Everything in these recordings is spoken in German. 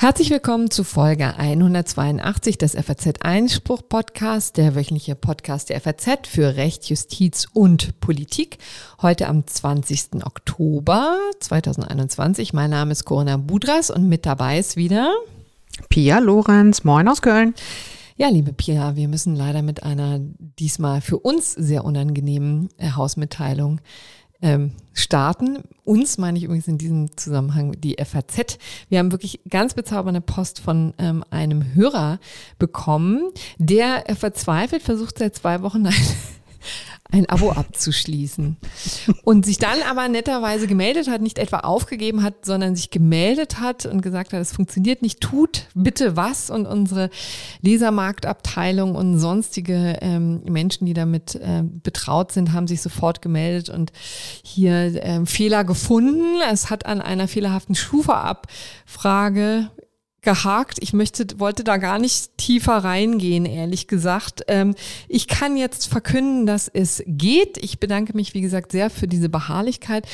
Herzlich willkommen zu Folge 182 des FAZ Einspruch Podcast, der wöchentliche Podcast der FAZ für Recht, Justiz und Politik. Heute am 20. Oktober 2021. Mein Name ist Corinna Budras und mit dabei ist wieder Pia Lorenz. Moin aus Köln. Ja, liebe Pia, wir müssen leider mit einer diesmal für uns sehr unangenehmen äh, Hausmitteilung ähm, starten. Uns meine ich übrigens in diesem Zusammenhang die FAZ. Wir haben wirklich ganz bezaubernde Post von ähm, einem Hörer bekommen, der verzweifelt versucht seit zwei Wochen ein ein Abo abzuschließen. Und sich dann aber netterweise gemeldet hat, nicht etwa aufgegeben hat, sondern sich gemeldet hat und gesagt hat, es funktioniert nicht, tut bitte was. Und unsere Lesermarktabteilung und sonstige ähm, Menschen, die damit äh, betraut sind, haben sich sofort gemeldet und hier äh, Fehler gefunden. Es hat an einer fehlerhaften Schufa-Abfrage gehakt. Ich möchte, wollte da gar nicht tiefer reingehen, ehrlich gesagt. Ähm, ich kann jetzt verkünden, dass es geht. Ich bedanke mich, wie gesagt, sehr für diese Beharrlichkeit.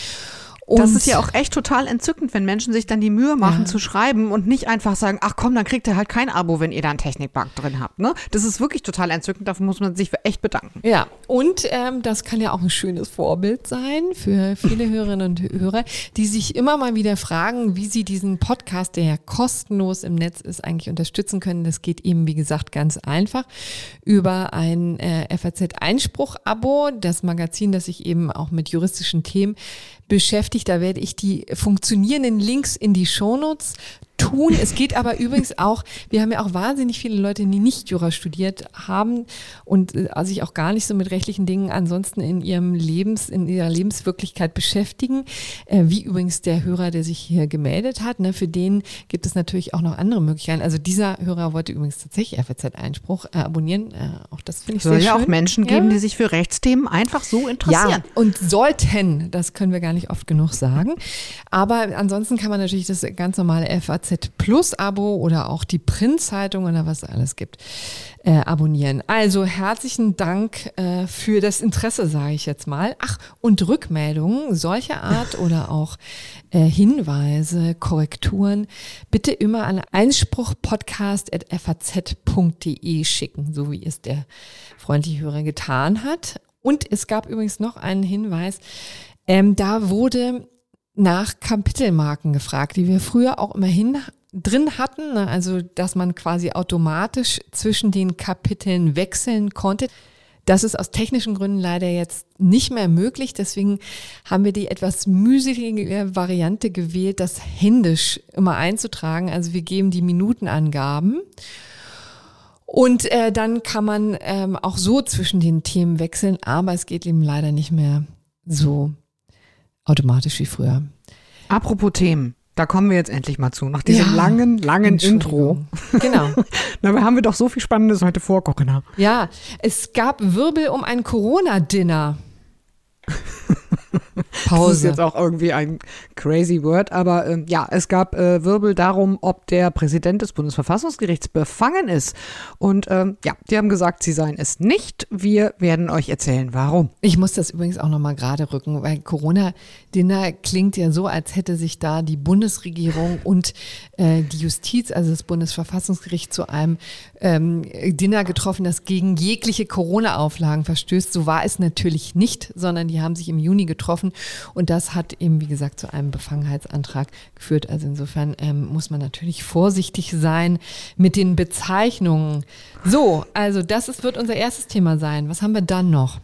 Und das ist ja auch echt total entzückend, wenn Menschen sich dann die Mühe machen ja. zu schreiben und nicht einfach sagen, ach komm, dann kriegt ihr halt kein Abo, wenn ihr da einen Technikbug drin habt. Ne? Das ist wirklich total entzückend, dafür muss man sich echt bedanken. Ja, und ähm, das kann ja auch ein schönes Vorbild sein für viele Hörerinnen und Hörer, die sich immer mal wieder fragen, wie sie diesen Podcast, der ja kostenlos im Netz ist, eigentlich unterstützen können. Das geht eben, wie gesagt, ganz einfach über ein äh, FAZ-Einspruch-Abo, das Magazin, das sich eben auch mit juristischen Themen beschäftigt. Da werde ich die funktionierenden Links in die Shownotes tun. Es geht aber übrigens auch, wir haben ja auch wahnsinnig viele Leute, die nicht Jura studiert haben und äh, sich auch gar nicht so mit rechtlichen Dingen ansonsten in ihrem Lebens, in ihrer Lebenswirklichkeit beschäftigen. Äh, wie übrigens der Hörer, der sich hier gemeldet hat. Ne, für den gibt es natürlich auch noch andere Möglichkeiten. Also dieser Hörer wollte übrigens tatsächlich FZ-Einspruch äh, abonnieren. Auch das finde ich Soll sehr ja auch Menschen geben, ja. die sich für Rechtsthemen einfach so interessieren. Ja, und sollten, das können wir gar nicht oft genug sagen. Aber ansonsten kann man natürlich das ganz normale FAZ FAZ Plus Abo oder auch die Printzeitung oder was es alles gibt, äh, abonnieren. Also herzlichen Dank äh, für das Interesse, sage ich jetzt mal. Ach, und Rückmeldungen solcher Art oder auch äh, Hinweise, Korrekturen bitte immer an einspruchpodcast.faz.de schicken, so wie es der freundliche Hörer getan hat. Und es gab übrigens noch einen Hinweis. Ähm, da wurde nach Kapitelmarken gefragt, die wir früher auch immerhin drin hatten, ne? also dass man quasi automatisch zwischen den Kapiteln wechseln konnte. Das ist aus technischen Gründen leider jetzt nicht mehr möglich. Deswegen haben wir die etwas mühselige Variante gewählt, das händisch immer einzutragen. Also wir geben die Minutenangaben. Und äh, dann kann man ähm, auch so zwischen den Themen wechseln, aber es geht eben leider nicht mehr so automatisch wie früher. Apropos Themen. Da kommen wir jetzt endlich mal zu, nach diesem ja, langen, langen Intro. Genau. Na, haben wir doch so viel Spannendes heute vor, Corinna. Ja, es gab Wirbel um ein Corona-Dinner. Pause. Das ist jetzt auch irgendwie ein crazy Word, aber äh, ja, es gab äh, Wirbel darum, ob der Präsident des Bundesverfassungsgerichts befangen ist. Und ähm, ja, die haben gesagt, sie seien es nicht. Wir werden euch erzählen, warum. Ich muss das übrigens auch nochmal gerade rücken, weil Corona-Dinner klingt ja so, als hätte sich da die Bundesregierung und äh, die Justiz, also das Bundesverfassungsgericht, zu einem ähm, Dinner getroffen, das gegen jegliche Corona-Auflagen verstößt. So war es natürlich nicht, sondern die haben sich im Juni getroffen und das hat eben, wie gesagt, zu einem Befangenheitsantrag geführt. Also insofern ähm, muss man natürlich vorsichtig sein mit den Bezeichnungen. So, also das ist, wird unser erstes Thema sein. Was haben wir dann noch?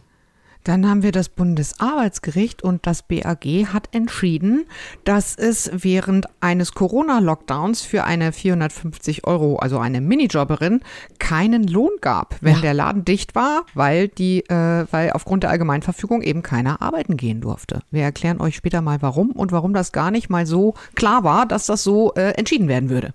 Dann haben wir das Bundesarbeitsgericht und das BAG hat entschieden, dass es während eines Corona-Lockdowns für eine 450 Euro, also eine Minijobberin, keinen Lohn gab, wenn ja. der Laden dicht war, weil die, äh, weil aufgrund der Allgemeinverfügung eben keiner arbeiten gehen durfte. Wir erklären euch später mal warum und warum das gar nicht mal so klar war, dass das so äh, entschieden werden würde.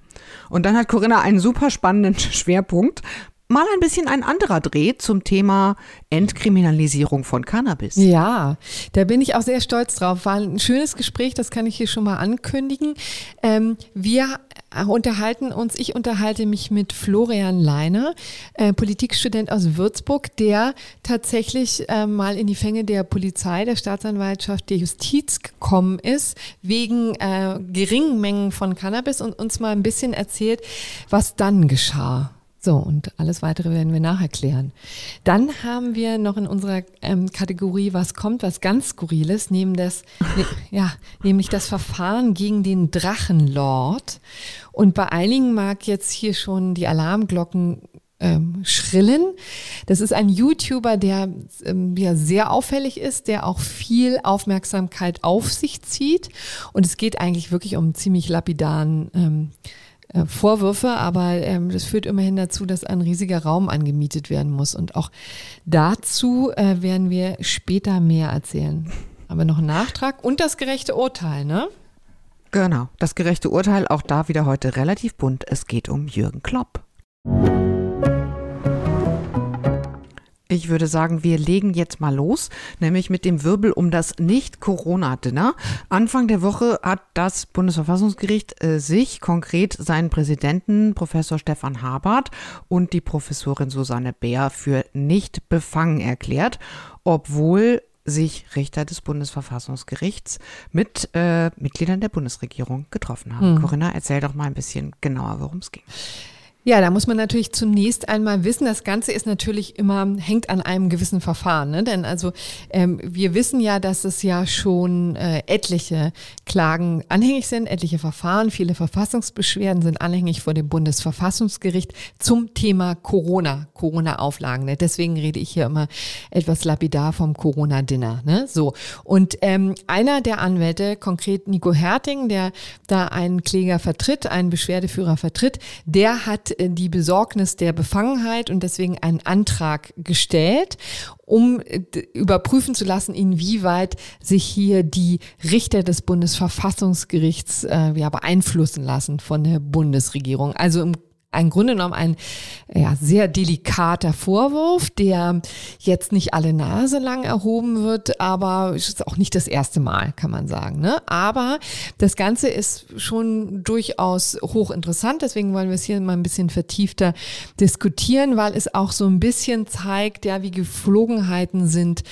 Und dann hat Corinna einen super spannenden Schwerpunkt mal ein bisschen ein anderer Dreh zum Thema Entkriminalisierung von Cannabis. Ja, da bin ich auch sehr stolz drauf. War ein schönes Gespräch, das kann ich hier schon mal ankündigen. Ähm, wir unterhalten uns, ich unterhalte mich mit Florian Leiner, äh, Politikstudent aus Würzburg, der tatsächlich äh, mal in die Fänge der Polizei, der Staatsanwaltschaft, der Justiz gekommen ist, wegen äh, geringen Mengen von Cannabis und uns mal ein bisschen erzählt, was dann geschah. So, und alles weitere werden wir nachher klären. Dann haben wir noch in unserer ähm, Kategorie Was kommt, was ganz Skurriles, neben das, ne, ja, nämlich das Verfahren gegen den Drachenlord. Und bei einigen mag jetzt hier schon die Alarmglocken ähm, schrillen. Das ist ein YouTuber, der ähm, ja sehr auffällig ist, der auch viel Aufmerksamkeit auf sich zieht. Und es geht eigentlich wirklich um ziemlich lapidaren ähm, äh, Vorwürfe, aber ähm, das führt immerhin dazu, dass ein riesiger Raum angemietet werden muss. Und auch dazu äh, werden wir später mehr erzählen. Aber noch ein Nachtrag und das gerechte Urteil, ne? Genau, das gerechte Urteil, auch da wieder heute relativ bunt. Es geht um Jürgen Klopp. Ich würde sagen, wir legen jetzt mal los, nämlich mit dem Wirbel um das Nicht-Corona-Dinner. Anfang der Woche hat das Bundesverfassungsgericht äh, sich konkret seinen Präsidenten, Professor Stefan Habart und die Professorin Susanne Bär für nicht befangen erklärt, obwohl sich Richter des Bundesverfassungsgerichts mit äh, Mitgliedern der Bundesregierung getroffen haben. Hm. Corinna, erzähl doch mal ein bisschen genauer, worum es ging. Ja, da muss man natürlich zunächst einmal wissen, das Ganze ist natürlich immer, hängt an einem gewissen Verfahren. Ne? Denn also ähm, wir wissen ja, dass es ja schon äh, etliche Klagen anhängig sind, etliche Verfahren, viele Verfassungsbeschwerden sind anhängig vor dem Bundesverfassungsgericht zum Thema Corona, Corona-Auflagen. Ne? Deswegen rede ich hier immer etwas lapidar vom Corona-Dinner. Ne? So. Und ähm, einer der Anwälte, konkret Nico Herting, der da einen Kläger vertritt, einen Beschwerdeführer vertritt, der hat die Besorgnis der Befangenheit und deswegen einen Antrag gestellt, um äh, überprüfen zu lassen, inwieweit sich hier die Richter des Bundesverfassungsgerichts äh, ja, beeinflussen lassen von der Bundesregierung. Also im ein Grunde genommen ein ja, sehr delikater Vorwurf, der jetzt nicht alle Nase lang erhoben wird, aber ist auch nicht das erste Mal, kann man sagen. Ne? Aber das Ganze ist schon durchaus hochinteressant, deswegen wollen wir es hier mal ein bisschen vertiefter diskutieren, weil es auch so ein bisschen zeigt, ja, wie Geflogenheiten sind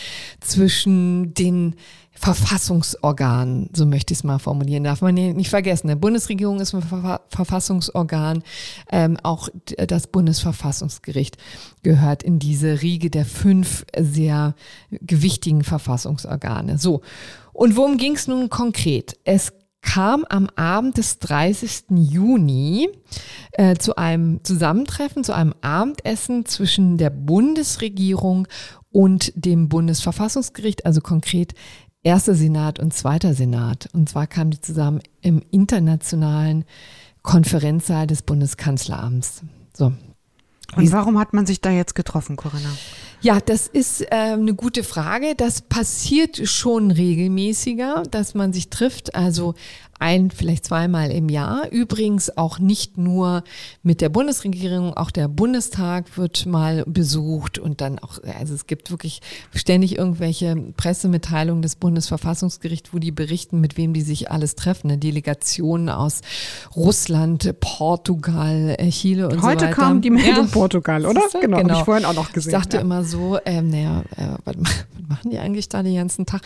zwischen den Verfassungsorgan, so möchte ich es mal formulieren, darf man nicht vergessen. Die Bundesregierung ist ein Verfassungsorgan, ähm, auch das Bundesverfassungsgericht gehört in diese Riege der fünf sehr gewichtigen Verfassungsorgane. So, und worum ging es nun konkret? Es kam am Abend des 30. Juni äh, zu einem Zusammentreffen, zu einem Abendessen zwischen der Bundesregierung und dem Bundesverfassungsgericht, also konkret erster Senat und zweiter Senat. Und zwar kamen die zusammen im internationalen Konferenzsaal des Bundeskanzleramts. So. Und warum hat man sich da jetzt getroffen, Corinna? Ja, das ist äh, eine gute Frage. Das passiert schon regelmäßiger, dass man sich trifft. Also ein, vielleicht zweimal im Jahr. Übrigens auch nicht nur mit der Bundesregierung, auch der Bundestag wird mal besucht und dann auch, also es gibt wirklich ständig irgendwelche Pressemitteilungen des Bundesverfassungsgerichts, wo die berichten, mit wem die sich alles treffen. Eine Delegation aus Russland, Portugal, äh, Chile und Heute so weiter. Heute kam die Meldung ja. Portugal, oder? Genau, genau. habe ich vorhin auch noch gesehen. Ich dachte ja. immer so, ähm, naja, äh, was machen die eigentlich da den ganzen Tag?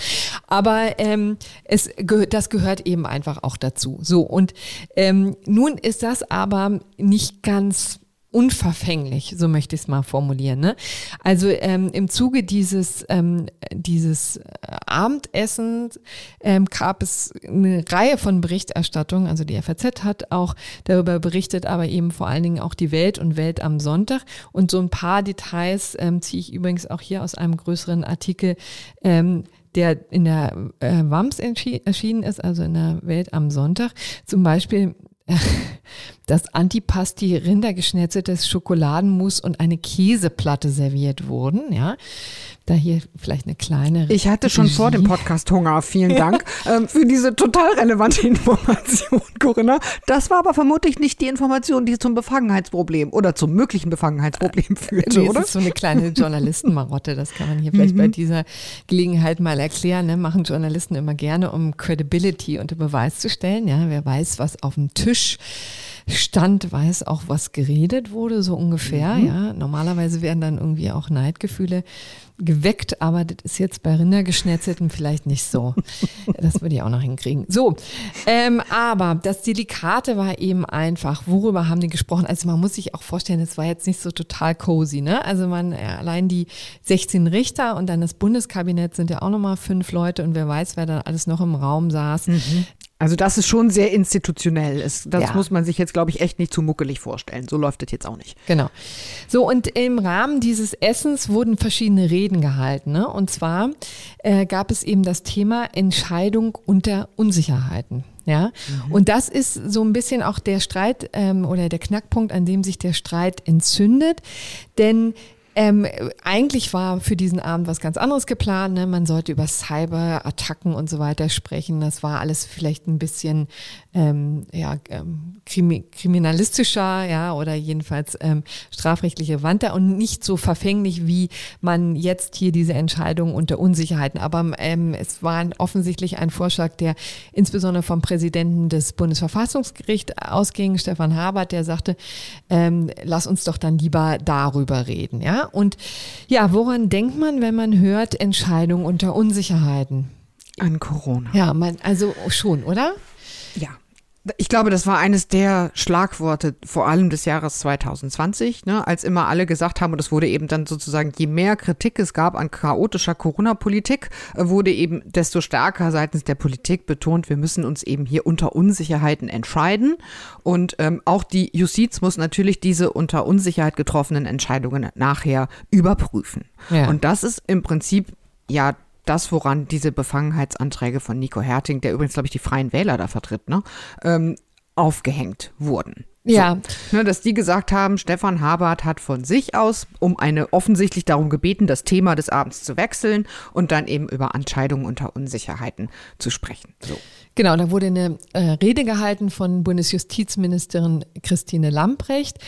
Aber ähm, es, das gehört eben einfach auch dazu. So, und ähm, nun ist das aber nicht ganz unverfänglich, so möchte ich es mal formulieren. Ne? Also ähm, im Zuge dieses, ähm, dieses äh, Abendessens ähm, gab es eine Reihe von Berichterstattungen. Also die FAZ hat auch darüber berichtet, aber eben vor allen Dingen auch die Welt und Welt am Sonntag. Und so ein paar Details ähm, ziehe ich übrigens auch hier aus einem größeren Artikel ähm, der in der äh, WAMS erschienen ist, also in der Welt am Sonntag. Zum Beispiel dass Antipasti Rindergeschnetzeltes Schokoladenmus und eine Käseplatte serviert wurden, ja. Da hier vielleicht eine kleine. Ich hatte schon vor dem Podcast Hunger. Vielen Dank ähm, für diese total relevante Information, Corinna. Das war aber vermutlich nicht die Information, die zum Befangenheitsproblem oder zum möglichen Befangenheitsproblem führte, nee, oder? Das ist so eine kleine Journalistenmarotte. Das kann man hier vielleicht bei mhm. dieser Gelegenheit mal erklären. Ne? Machen Journalisten immer gerne, um Credibility unter Beweis zu stellen. Ja, wer weiß, was auf dem Tisch stand, weiß auch, was geredet wurde, so ungefähr. Mhm. Ja, normalerweise werden dann irgendwie auch Neidgefühle geweckt, aber das ist jetzt bei Rindergeschnetzelten vielleicht nicht so. Das würde ich auch noch hinkriegen. So, ähm, aber das Delikate war eben einfach, worüber haben die gesprochen? Also man muss sich auch vorstellen, es war jetzt nicht so total cozy, ne? Also man, allein die 16 Richter und dann das Bundeskabinett sind ja auch nochmal fünf Leute und wer weiß, wer da alles noch im Raum saß. Mhm. Also das ist schon sehr institutionell. Das ja. muss man sich jetzt, glaube ich, echt nicht zu muckelig vorstellen. So läuft es jetzt auch nicht. Genau. So, und im Rahmen dieses Essens wurden verschiedene Reden gehalten. Ne? Und zwar äh, gab es eben das Thema Entscheidung unter Unsicherheiten. Ja, mhm. und das ist so ein bisschen auch der Streit ähm, oder der Knackpunkt, an dem sich der Streit entzündet. Denn ähm, eigentlich war für diesen Abend was ganz anderes geplant. Ne? Man sollte über Cyberattacken und so weiter sprechen. Das war alles vielleicht ein bisschen ähm, ja, ähm, krimi kriminalistischer, ja, oder jedenfalls ähm, strafrechtlich relevanter und nicht so verfänglich, wie man jetzt hier diese Entscheidung unter Unsicherheiten. Aber ähm, es war offensichtlich ein Vorschlag, der insbesondere vom Präsidenten des Bundesverfassungsgerichts ausging, Stefan Habert, der sagte, ähm, lass uns doch dann lieber darüber reden, ja. Und ja, woran denkt man, wenn man hört Entscheidungen unter Unsicherheiten? An Corona. Ja, man, also schon, oder? Ja. Ich glaube, das war eines der Schlagworte, vor allem des Jahres 2020, ne, als immer alle gesagt haben, und das wurde eben dann sozusagen, je mehr Kritik es gab an chaotischer Corona-Politik, äh, wurde eben desto stärker seitens der Politik betont, wir müssen uns eben hier unter Unsicherheiten entscheiden. Und ähm, auch die Justiz muss natürlich diese unter Unsicherheit getroffenen Entscheidungen nachher überprüfen. Ja. Und das ist im Prinzip ja das, woran diese Befangenheitsanträge von Nico Herting, der übrigens, glaube ich, die Freien Wähler da vertritt, ne, ähm, aufgehängt wurden. Ja. So, ne, dass die gesagt haben, Stefan Habert hat von sich aus um eine offensichtlich darum gebeten, das Thema des Abends zu wechseln und dann eben über Entscheidungen unter Unsicherheiten zu sprechen. So. Genau, da wurde eine äh, Rede gehalten von Bundesjustizministerin Christine Lamprecht.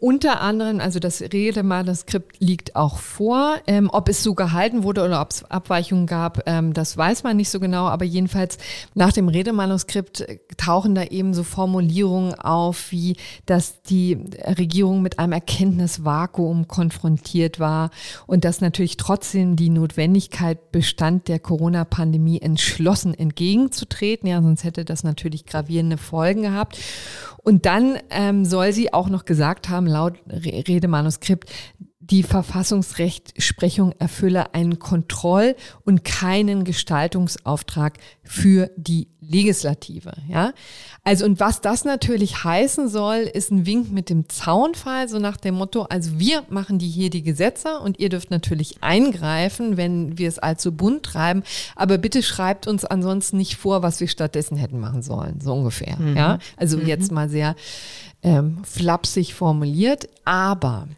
Unter anderem, also das Redemanuskript liegt auch vor. Ähm, ob es so gehalten wurde oder ob es Abweichungen gab, ähm, das weiß man nicht so genau. Aber jedenfalls nach dem Redemanuskript tauchen da eben so Formulierungen auf, wie dass die Regierung mit einem Erkenntnisvakuum konfrontiert war und dass natürlich trotzdem die Notwendigkeit bestand, der Corona-Pandemie entschlossen entgegenzutreten. Ja, sonst hätte das natürlich gravierende Folgen gehabt. Und dann ähm, soll sie auch noch gesagt haben, laut Redemanuskript, die Verfassungsrechtsprechung erfülle einen Kontroll- und keinen Gestaltungsauftrag für die Legislative. Ja, also und was das natürlich heißen soll, ist ein Wink mit dem Zaunfall, so nach dem Motto: Also wir machen die hier die Gesetze und ihr dürft natürlich eingreifen, wenn wir es allzu bunt treiben, aber bitte schreibt uns ansonsten nicht vor, was wir stattdessen hätten machen sollen, so ungefähr. Mhm. Ja, also mhm. jetzt mal sehr ähm, flapsig formuliert. Aber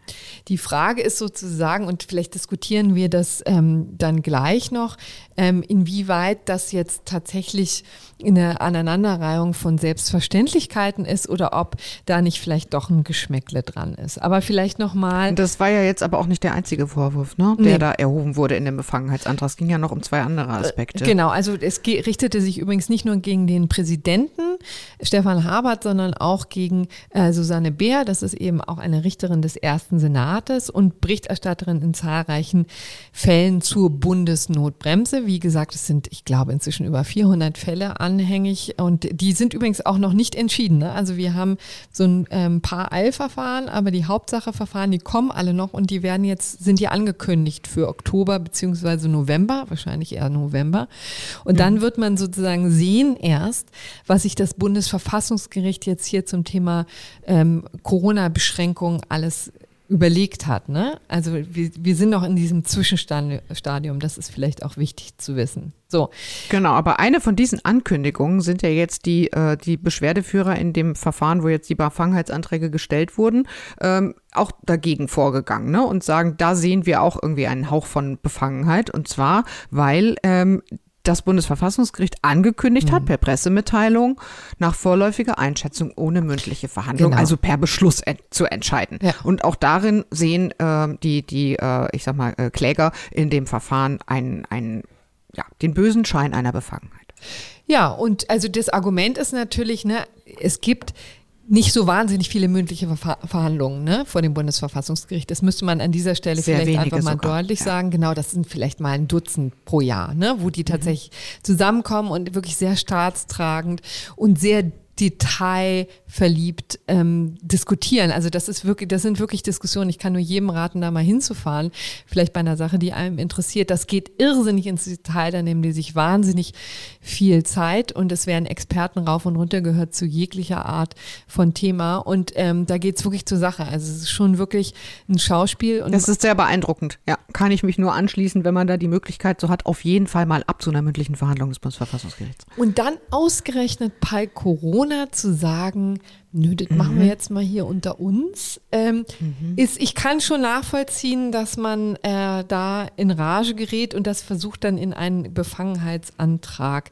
die Frage ist sozusagen, und vielleicht diskutieren wir das ähm, dann gleich noch, ähm, inwieweit das jetzt tatsächlich eine Aneinanderreihung von Selbstverständlichkeiten ist oder ob da nicht vielleicht doch ein Geschmäckle dran ist. Aber vielleicht nochmal. Das war ja jetzt aber auch nicht der einzige Vorwurf, ne, der nee. da erhoben wurde in dem Befangenheitsantrag. Es ging ja noch um zwei andere äh, Aspekte. Genau, also es richtete sich übrigens nicht nur gegen den Präsidenten Stefan Habert, sondern auch gegen äh, Susanne Beer. Das ist eben auch eine Richterin des ersten Senates und Berichterstatterin in zahlreichen Fällen zur Bundesnotbremse. Wie gesagt, es sind, ich glaube, inzwischen über 400 Fälle anhängig und die sind übrigens auch noch nicht entschieden. Ne? Also wir haben so ein ähm, paar Eilverfahren, aber die Hauptsacheverfahren, die kommen alle noch und die werden jetzt, sind ja angekündigt für Oktober beziehungsweise November, wahrscheinlich eher November. Und dann wird man sozusagen sehen erst, was sich das Bundesverfassungsgericht jetzt hier zum Thema ähm, Corona-Beschränkungen alles überlegt hat. Ne? Also wir, wir sind noch in diesem Zwischenstadium, das ist vielleicht auch wichtig zu wissen. So. Genau, aber eine von diesen Ankündigungen sind ja jetzt die, äh, die Beschwerdeführer in dem Verfahren, wo jetzt die Befangenheitsanträge gestellt wurden, ähm, auch dagegen vorgegangen ne? und sagen, da sehen wir auch irgendwie einen Hauch von Befangenheit. Und zwar, weil ähm, das Bundesverfassungsgericht angekündigt mhm. hat per Pressemitteilung nach vorläufiger Einschätzung ohne mündliche Verhandlung, genau. also per Beschluss en zu entscheiden. Ja. Und auch darin sehen äh, die, die äh, ich sag mal, äh, Kläger in dem Verfahren einen, einen, ja, den bösen Schein einer Befangenheit. Ja, und also das Argument ist natürlich, ne, es gibt nicht so wahnsinnig viele mündliche Ver Verhandlungen ne, vor dem Bundesverfassungsgericht. Das müsste man an dieser Stelle Sehr vielleicht einfach mal sogar. deutlich ja. sagen. Genau, das sind vielleicht mal ein Dutzend pro Jahr, ne, wo die mhm. tatsächlich mhm. zusammenkommen und wirklich sehr staatstragend und sehr detailverliebt ähm, diskutieren. Also das ist wirklich, das sind wirklich Diskussionen. Ich kann nur jedem raten, da mal hinzufahren. Vielleicht bei einer Sache, die einem interessiert. Das geht irrsinnig ins Detail, da nehmen die sich wahnsinnig viel Zeit und es werden Experten rauf und runter gehört zu jeglicher Art von Thema. Und ähm, da geht's wirklich zur Sache. Also es ist schon wirklich ein Schauspiel. Und das ist sehr beeindruckend. Ja, kann ich mich nur anschließen, wenn man da die Möglichkeit so hat, auf jeden Fall mal ab zu einer mündlichen Verhandlung des Bundesverfassungsgerichts. Und dann ausgerechnet bei Corona Corona zu sagen, nö, das mhm. machen wir mhm. jetzt mal hier unter uns, ähm, mhm. ist, ich kann schon nachvollziehen, dass man äh, da in Rage gerät und das versucht dann in einen Befangenheitsantrag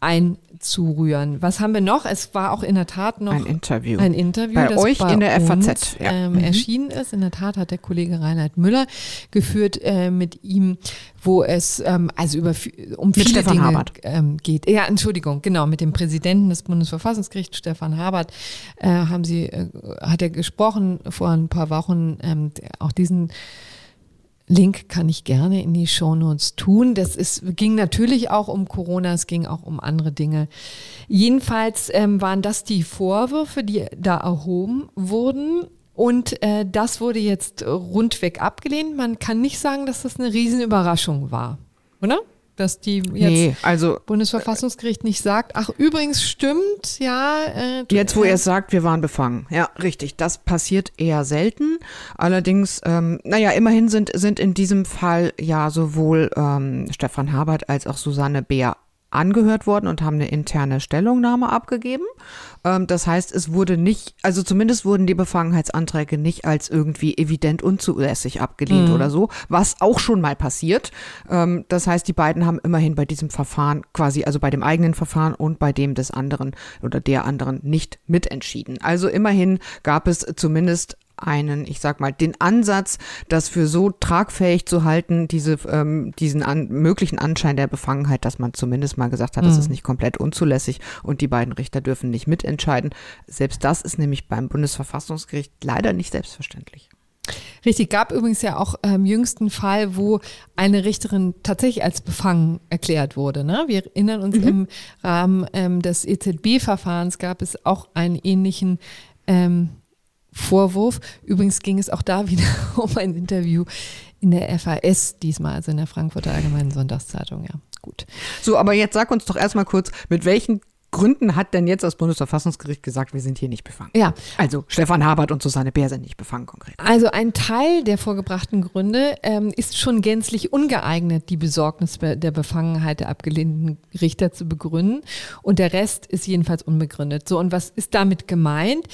einzurühren. Was haben wir noch? Es war auch in der Tat noch ein Interview, ein Interview bei euch bei in der FAZ ja. ähm, mhm. erschienen ist. In der Tat hat der Kollege Reinhard Müller geführt äh, mit ihm, wo es ähm, also über um mit viele Stefan Dinge ähm, geht. Ja, Entschuldigung, genau mit dem Präsidenten des Bundesverfassungsgerichts Stefan Habert äh, haben sie äh, hat er gesprochen vor ein paar Wochen. Ähm, auch diesen Link kann ich gerne in die Shownotes tun. Das ist, ging natürlich auch um Corona, es ging auch um andere Dinge. Jedenfalls ähm, waren das die Vorwürfe, die da erhoben wurden. Und äh, das wurde jetzt rundweg abgelehnt. Man kann nicht sagen, dass das eine Riesenüberraschung war, oder? Dass die jetzt nee, also, Bundesverfassungsgericht nicht sagt, ach übrigens stimmt, ja. Äh, jetzt, wo er es sagt, wir waren befangen. Ja, richtig. Das passiert eher selten. Allerdings, ähm, naja, immerhin sind, sind in diesem Fall ja sowohl ähm, Stefan Habert als auch Susanne Beer angehört worden und haben eine interne Stellungnahme abgegeben. Ähm, das heißt, es wurde nicht, also zumindest wurden die Befangenheitsanträge nicht als irgendwie evident unzulässig abgelehnt mhm. oder so, was auch schon mal passiert. Ähm, das heißt, die beiden haben immerhin bei diesem Verfahren quasi, also bei dem eigenen Verfahren und bei dem des anderen oder der anderen nicht mitentschieden. Also immerhin gab es zumindest einen, ich sag mal, den Ansatz, das für so tragfähig zu halten, diese, ähm, diesen an, möglichen Anschein der Befangenheit, dass man zumindest mal gesagt hat, mhm. das ist nicht komplett unzulässig und die beiden Richter dürfen nicht mitentscheiden. Selbst das ist nämlich beim Bundesverfassungsgericht leider nicht selbstverständlich. Richtig, gab übrigens ja auch ähm, jüngsten Fall, wo eine Richterin tatsächlich als befangen erklärt wurde. Ne? Wir erinnern uns mhm. im Rahmen ähm, des EZB-Verfahrens gab es auch einen ähnlichen ähm, Vorwurf. Übrigens ging es auch da wieder um ein Interview in der FAS diesmal, also in der Frankfurter Allgemeinen Sonntagszeitung, ja. Gut. So, aber jetzt sag uns doch erstmal kurz, mit welchen Gründen hat denn jetzt das Bundesverfassungsgericht gesagt, wir sind hier nicht befangen? Ja. Also Stefan Habert und Susanne Bär sind nicht befangen konkret. Also ein Teil der vorgebrachten Gründe ähm, ist schon gänzlich ungeeignet, die Besorgnis der Befangenheit der abgelehnten Richter zu begründen. Und der Rest ist jedenfalls unbegründet. So, und was ist damit gemeint?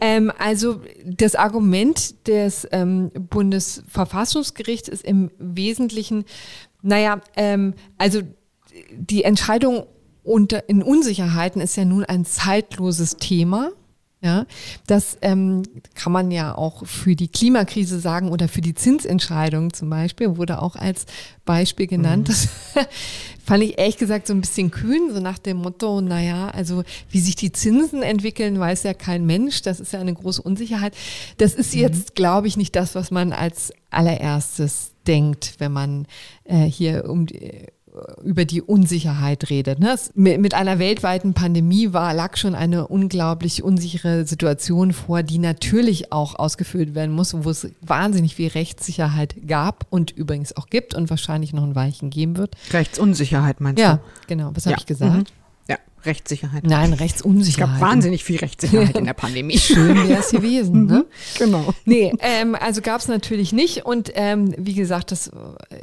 Ähm, also das Argument des ähm, Bundesverfassungsgerichts ist im Wesentlichen, naja, ähm, also die Entscheidung und in Unsicherheiten ist ja nun ein zeitloses Thema. Ja, das ähm, kann man ja auch für die Klimakrise sagen oder für die Zinsentscheidung zum Beispiel, wurde auch als Beispiel genannt. Mhm. Das fand ich ehrlich gesagt so ein bisschen kühn, so nach dem Motto, naja, also wie sich die Zinsen entwickeln, weiß ja kein Mensch. Das ist ja eine große Unsicherheit. Das ist mhm. jetzt, glaube ich, nicht das, was man als allererstes denkt, wenn man äh, hier um die über die Unsicherheit redet. Ne? Mit einer weltweiten Pandemie war, lag schon eine unglaublich unsichere Situation vor, die natürlich auch ausgefüllt werden muss, wo es wahnsinnig viel Rechtssicherheit gab und übrigens auch gibt und wahrscheinlich noch ein Weichen geben wird. Rechtsunsicherheit meinst ja, du? Ja, genau. Was ja. habe ich gesagt? Mhm. Rechtssicherheit. Nein, Rechtsunsicherheit. Es gab wahnsinnig viel Rechtssicherheit in der Pandemie. Schön wäre es gewesen, ne? Genau. Nee, ähm, also gab es natürlich nicht. Und ähm, wie gesagt, das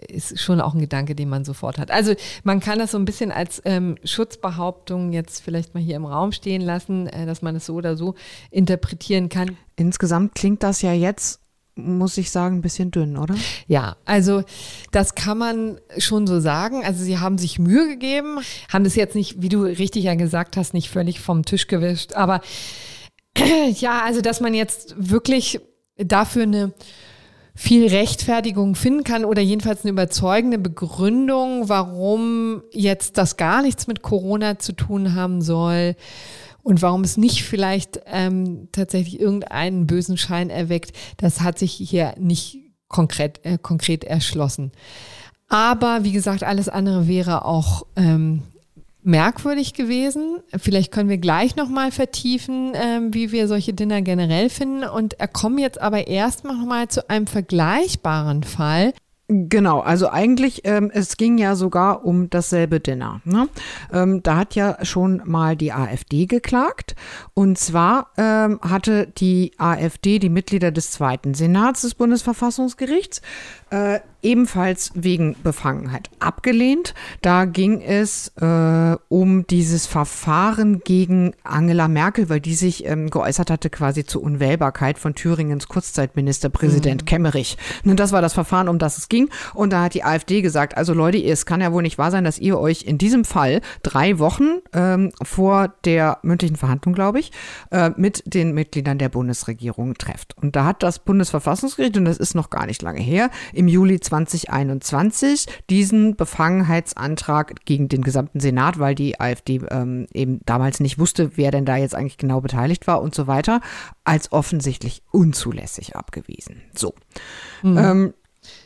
ist schon auch ein Gedanke, den man sofort hat. Also man kann das so ein bisschen als ähm, Schutzbehauptung jetzt vielleicht mal hier im Raum stehen lassen, äh, dass man es so oder so interpretieren kann. Insgesamt klingt das ja jetzt muss ich sagen, ein bisschen dünn, oder? Ja, also das kann man schon so sagen. Also sie haben sich Mühe gegeben, haben das jetzt nicht, wie du richtig ja gesagt hast, nicht völlig vom Tisch gewischt. Aber ja, also dass man jetzt wirklich dafür eine viel Rechtfertigung finden kann oder jedenfalls eine überzeugende Begründung, warum jetzt das gar nichts mit Corona zu tun haben soll und warum es nicht vielleicht ähm, tatsächlich irgendeinen bösen Schein erweckt, das hat sich hier nicht konkret, äh, konkret erschlossen. Aber wie gesagt, alles andere wäre auch ähm, merkwürdig gewesen. Vielleicht können wir gleich nochmal vertiefen, ähm, wie wir solche Dinner generell finden. Und kommen jetzt aber erstmal nochmal zu einem vergleichbaren Fall. Genau, also eigentlich, ähm, es ging ja sogar um dasselbe Dinner. Ne? Ähm, da hat ja schon mal die AfD geklagt. Und zwar ähm, hatte die AfD, die Mitglieder des zweiten Senats des Bundesverfassungsgerichts, äh, ebenfalls wegen Befangenheit abgelehnt. Da ging es äh, um dieses Verfahren gegen Angela Merkel, weil die sich ähm, geäußert hatte quasi zur Unwählbarkeit von Thüringens Kurzzeitministerpräsident mhm. Kemmerich. Und das war das Verfahren, um das es ging. Und da hat die AfD gesagt, also Leute, es kann ja wohl nicht wahr sein, dass ihr euch in diesem Fall drei Wochen ähm, vor der mündlichen Verhandlung, glaube ich, äh, mit den Mitgliedern der Bundesregierung trefft. Und da hat das Bundesverfassungsgericht, und das ist noch gar nicht lange her, im Juli 2021 diesen Befangenheitsantrag gegen den gesamten Senat, weil die AfD ähm, eben damals nicht wusste, wer denn da jetzt eigentlich genau beteiligt war und so weiter, als offensichtlich unzulässig abgewiesen. So. Mhm. Ähm,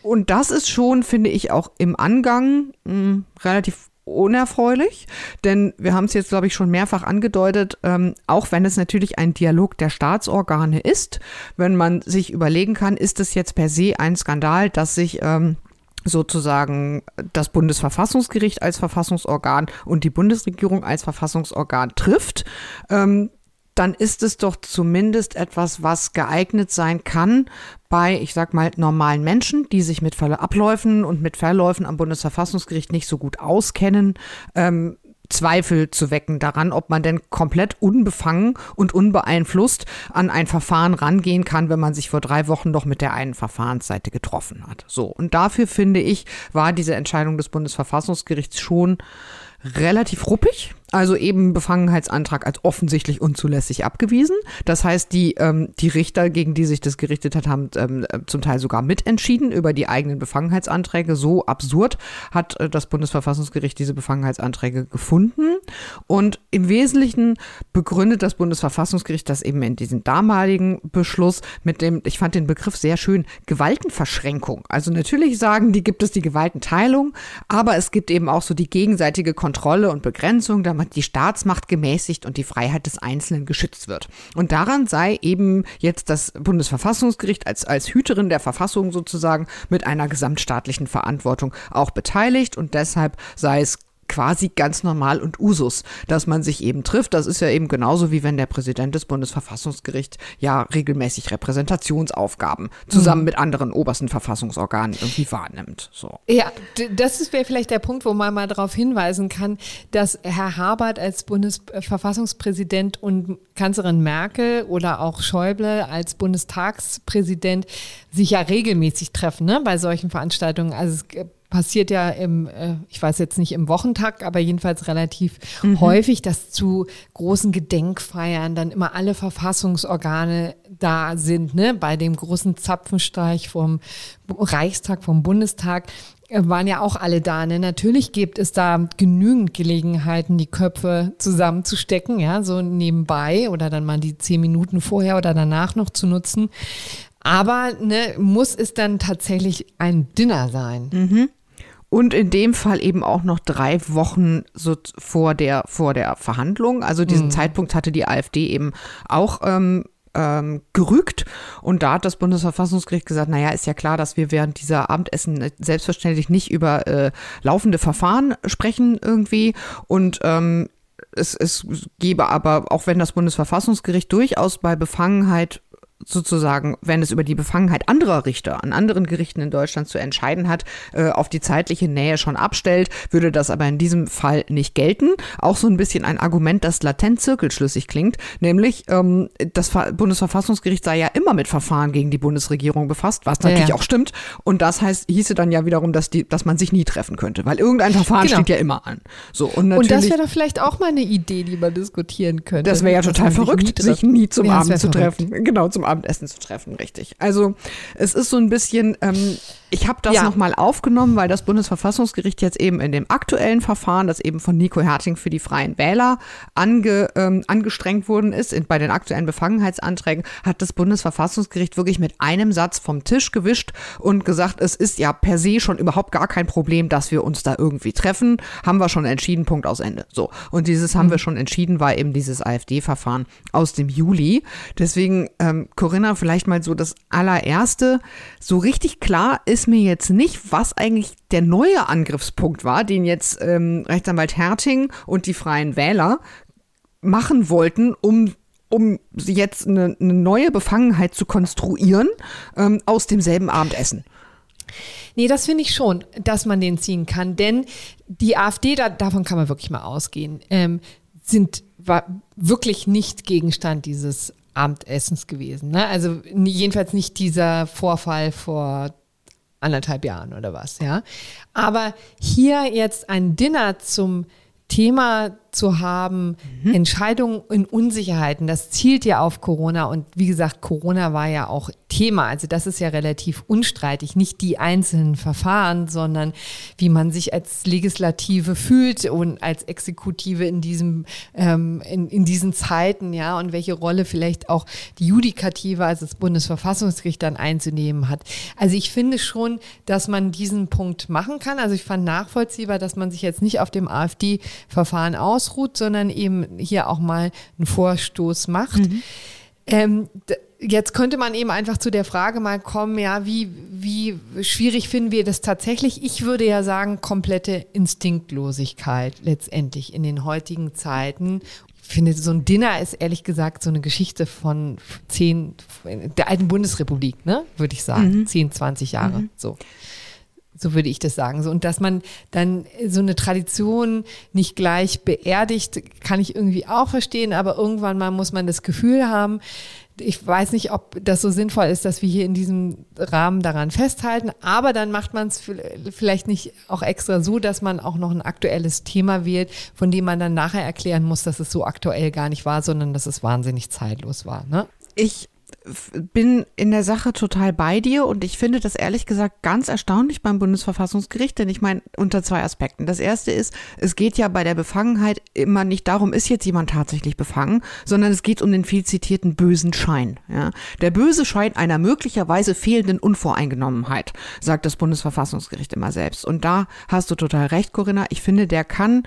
und das ist schon, finde ich, auch im Angang mh, hm, relativ unerfreulich, denn wir haben es jetzt, glaube ich, schon mehrfach angedeutet, ähm, auch wenn es natürlich ein Dialog der Staatsorgane ist, wenn man sich überlegen kann, ist es jetzt per se ein Skandal, dass sich ähm, sozusagen das Bundesverfassungsgericht als Verfassungsorgan und die Bundesregierung als Verfassungsorgan trifft. Ähm, dann ist es doch zumindest etwas, was geeignet sein kann bei, ich sag mal, normalen Menschen, die sich mit Abläufen und mit Verläufen am Bundesverfassungsgericht nicht so gut auskennen, ähm, Zweifel zu wecken daran, ob man denn komplett unbefangen und unbeeinflusst an ein Verfahren rangehen kann, wenn man sich vor drei Wochen noch mit der einen Verfahrensseite getroffen hat. So. Und dafür finde ich, war diese Entscheidung des Bundesverfassungsgerichts schon relativ ruppig. Also eben Befangenheitsantrag als offensichtlich unzulässig abgewiesen. Das heißt, die, ähm, die Richter, gegen die sich das gerichtet hat, haben ähm, zum Teil sogar mitentschieden über die eigenen Befangenheitsanträge. So absurd hat äh, das Bundesverfassungsgericht diese Befangenheitsanträge gefunden. Und im Wesentlichen begründet das Bundesverfassungsgericht das eben in diesem damaligen Beschluss mit dem, ich fand den Begriff sehr schön, Gewaltenverschränkung. Also natürlich sagen die, gibt es die Gewaltenteilung, aber es gibt eben auch so die gegenseitige Kontrolle und Begrenzung, damit die Staatsmacht gemäßigt und die Freiheit des Einzelnen geschützt wird. Und daran sei eben jetzt das Bundesverfassungsgericht als, als Hüterin der Verfassung sozusagen mit einer gesamtstaatlichen Verantwortung auch beteiligt und deshalb sei es quasi ganz normal und Usus, dass man sich eben trifft. Das ist ja eben genauso wie wenn der Präsident des Bundesverfassungsgerichts ja regelmäßig Repräsentationsaufgaben zusammen mhm. mit anderen obersten Verfassungsorganen irgendwie wahrnimmt. So. Ja, das wäre vielleicht der Punkt, wo man mal darauf hinweisen kann, dass Herr Habert als Bundesverfassungspräsident und Kanzlerin Merkel oder auch Schäuble als Bundestagspräsident sich ja regelmäßig treffen ne, bei solchen Veranstaltungen. Also es passiert ja im, äh, ich weiß jetzt nicht im Wochentakt, aber jedenfalls relativ mhm. häufig, dass zu großen Gedenkfeiern dann immer alle Verfassungsorgane da sind, ne? Bei dem großen Zapfenstreich vom Reichstag, vom Bundestag äh, waren ja auch alle da. Ne? Natürlich gibt es da genügend Gelegenheiten, die Köpfe zusammenzustecken, ja, so nebenbei oder dann mal die zehn Minuten vorher oder danach noch zu nutzen. Aber ne, muss es dann tatsächlich ein Dinner sein? Mhm. Und in dem Fall eben auch noch drei Wochen so vor der, vor der Verhandlung. Also diesen mhm. Zeitpunkt hatte die AfD eben auch ähm, ähm, gerügt. Und da hat das Bundesverfassungsgericht gesagt, naja, ist ja klar, dass wir während dieser Abendessen selbstverständlich nicht über äh, laufende Verfahren sprechen irgendwie. Und ähm, es, es gebe aber, auch wenn das Bundesverfassungsgericht durchaus bei Befangenheit sozusagen, wenn es über die Befangenheit anderer Richter an anderen Gerichten in Deutschland zu entscheiden hat, äh, auf die zeitliche Nähe schon abstellt, würde das aber in diesem Fall nicht gelten. Auch so ein bisschen ein Argument, das latent zirkelschlüssig klingt, nämlich ähm, das Bundesverfassungsgericht sei ja immer mit Verfahren gegen die Bundesregierung befasst, was natürlich ja, ja. auch stimmt. Und das heißt, hieße dann ja wiederum, dass die, dass man sich nie treffen könnte, weil irgendein Verfahren genau. steht ja immer an. So und, und das wäre doch vielleicht auch mal eine Idee, die man diskutieren könnte. Das wäre ja total verrückt, sich nie, sich nie zum ja, Abend zu verrückt. treffen. Genau zum Abend Abendessen zu treffen, richtig. Also es ist so ein bisschen, ähm, ich habe das ja. nochmal aufgenommen, weil das Bundesverfassungsgericht jetzt eben in dem aktuellen Verfahren, das eben von Nico Herting für die Freien Wähler ange, ähm, angestrengt worden ist, in, bei den aktuellen Befangenheitsanträgen, hat das Bundesverfassungsgericht wirklich mit einem Satz vom Tisch gewischt und gesagt, es ist ja per se schon überhaupt gar kein Problem, dass wir uns da irgendwie treffen. Haben wir schon entschieden, Punkt aus Ende. So. Und dieses mhm. haben wir schon entschieden, war eben dieses AfD-Verfahren aus dem Juli. Deswegen, ähm, Corinna, vielleicht mal so das allererste. So richtig klar ist mir jetzt nicht, was eigentlich der neue Angriffspunkt war, den jetzt ähm, Rechtsanwalt Herting und die Freien Wähler machen wollten, um um jetzt eine, eine neue Befangenheit zu konstruieren ähm, aus demselben Abendessen. Nee, das finde ich schon, dass man den ziehen kann, denn die AfD, da, davon kann man wirklich mal ausgehen, ähm, sind wirklich nicht Gegenstand dieses Abendessens gewesen. Ne? Also jedenfalls nicht dieser Vorfall vor anderthalb Jahren oder was, ja. Aber hier jetzt ein Dinner zum Thema zu haben, mhm. Entscheidungen in Unsicherheiten, das zielt ja auf Corona und wie gesagt, Corona war ja auch Thema, also das ist ja relativ unstreitig, nicht die einzelnen Verfahren, sondern wie man sich als Legislative fühlt und als Exekutive in diesem ähm, in, in diesen Zeiten, ja, und welche Rolle vielleicht auch die Judikative, also das Bundesverfassungsgericht dann einzunehmen hat. Also ich finde schon, dass man diesen Punkt machen kann. Also ich fand nachvollziehbar, dass man sich jetzt nicht auf dem AfD-Verfahren aus ausruht, sondern eben hier auch mal einen Vorstoß macht. Mhm. Ähm, jetzt könnte man eben einfach zu der Frage mal kommen, ja, wie, wie schwierig finden wir das tatsächlich? Ich würde ja sagen, komplette Instinktlosigkeit letztendlich in den heutigen Zeiten. Ich finde, so ein Dinner ist ehrlich gesagt so eine Geschichte von zehn, der alten Bundesrepublik, ne, würde ich sagen. Mhm. Zehn, zwanzig Jahre, mhm. so. So würde ich das sagen. So, und dass man dann so eine Tradition nicht gleich beerdigt, kann ich irgendwie auch verstehen, aber irgendwann mal muss man das Gefühl haben, ich weiß nicht, ob das so sinnvoll ist, dass wir hier in diesem Rahmen daran festhalten, aber dann macht man es vielleicht nicht auch extra so, dass man auch noch ein aktuelles Thema wählt, von dem man dann nachher erklären muss, dass es so aktuell gar nicht war, sondern dass es wahnsinnig zeitlos war. Ne? Ich bin in der Sache total bei dir und ich finde das ehrlich gesagt ganz erstaunlich beim Bundesverfassungsgericht, denn ich meine unter zwei Aspekten. Das erste ist, es geht ja bei der Befangenheit immer nicht darum, ist jetzt jemand tatsächlich befangen, sondern es geht um den viel zitierten bösen Schein. Ja? Der böse Schein einer möglicherweise fehlenden Unvoreingenommenheit, sagt das Bundesverfassungsgericht immer selbst. Und da hast du total recht, Corinna. Ich finde, der kann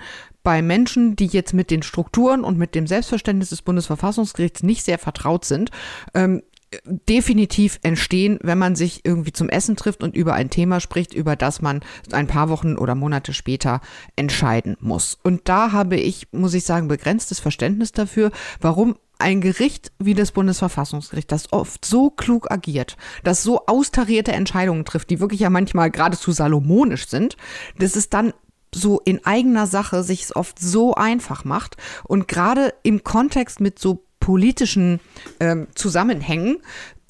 bei Menschen, die jetzt mit den Strukturen und mit dem Selbstverständnis des Bundesverfassungsgerichts nicht sehr vertraut sind, ähm, definitiv entstehen, wenn man sich irgendwie zum Essen trifft und über ein Thema spricht, über das man ein paar Wochen oder Monate später entscheiden muss. Und da habe ich, muss ich sagen, begrenztes Verständnis dafür, warum ein Gericht wie das Bundesverfassungsgericht, das oft so klug agiert, das so austarierte Entscheidungen trifft, die wirklich ja manchmal geradezu salomonisch sind, dass es dann so in eigener Sache sich es oft so einfach macht und gerade im Kontext mit so politischen ähm, Zusammenhängen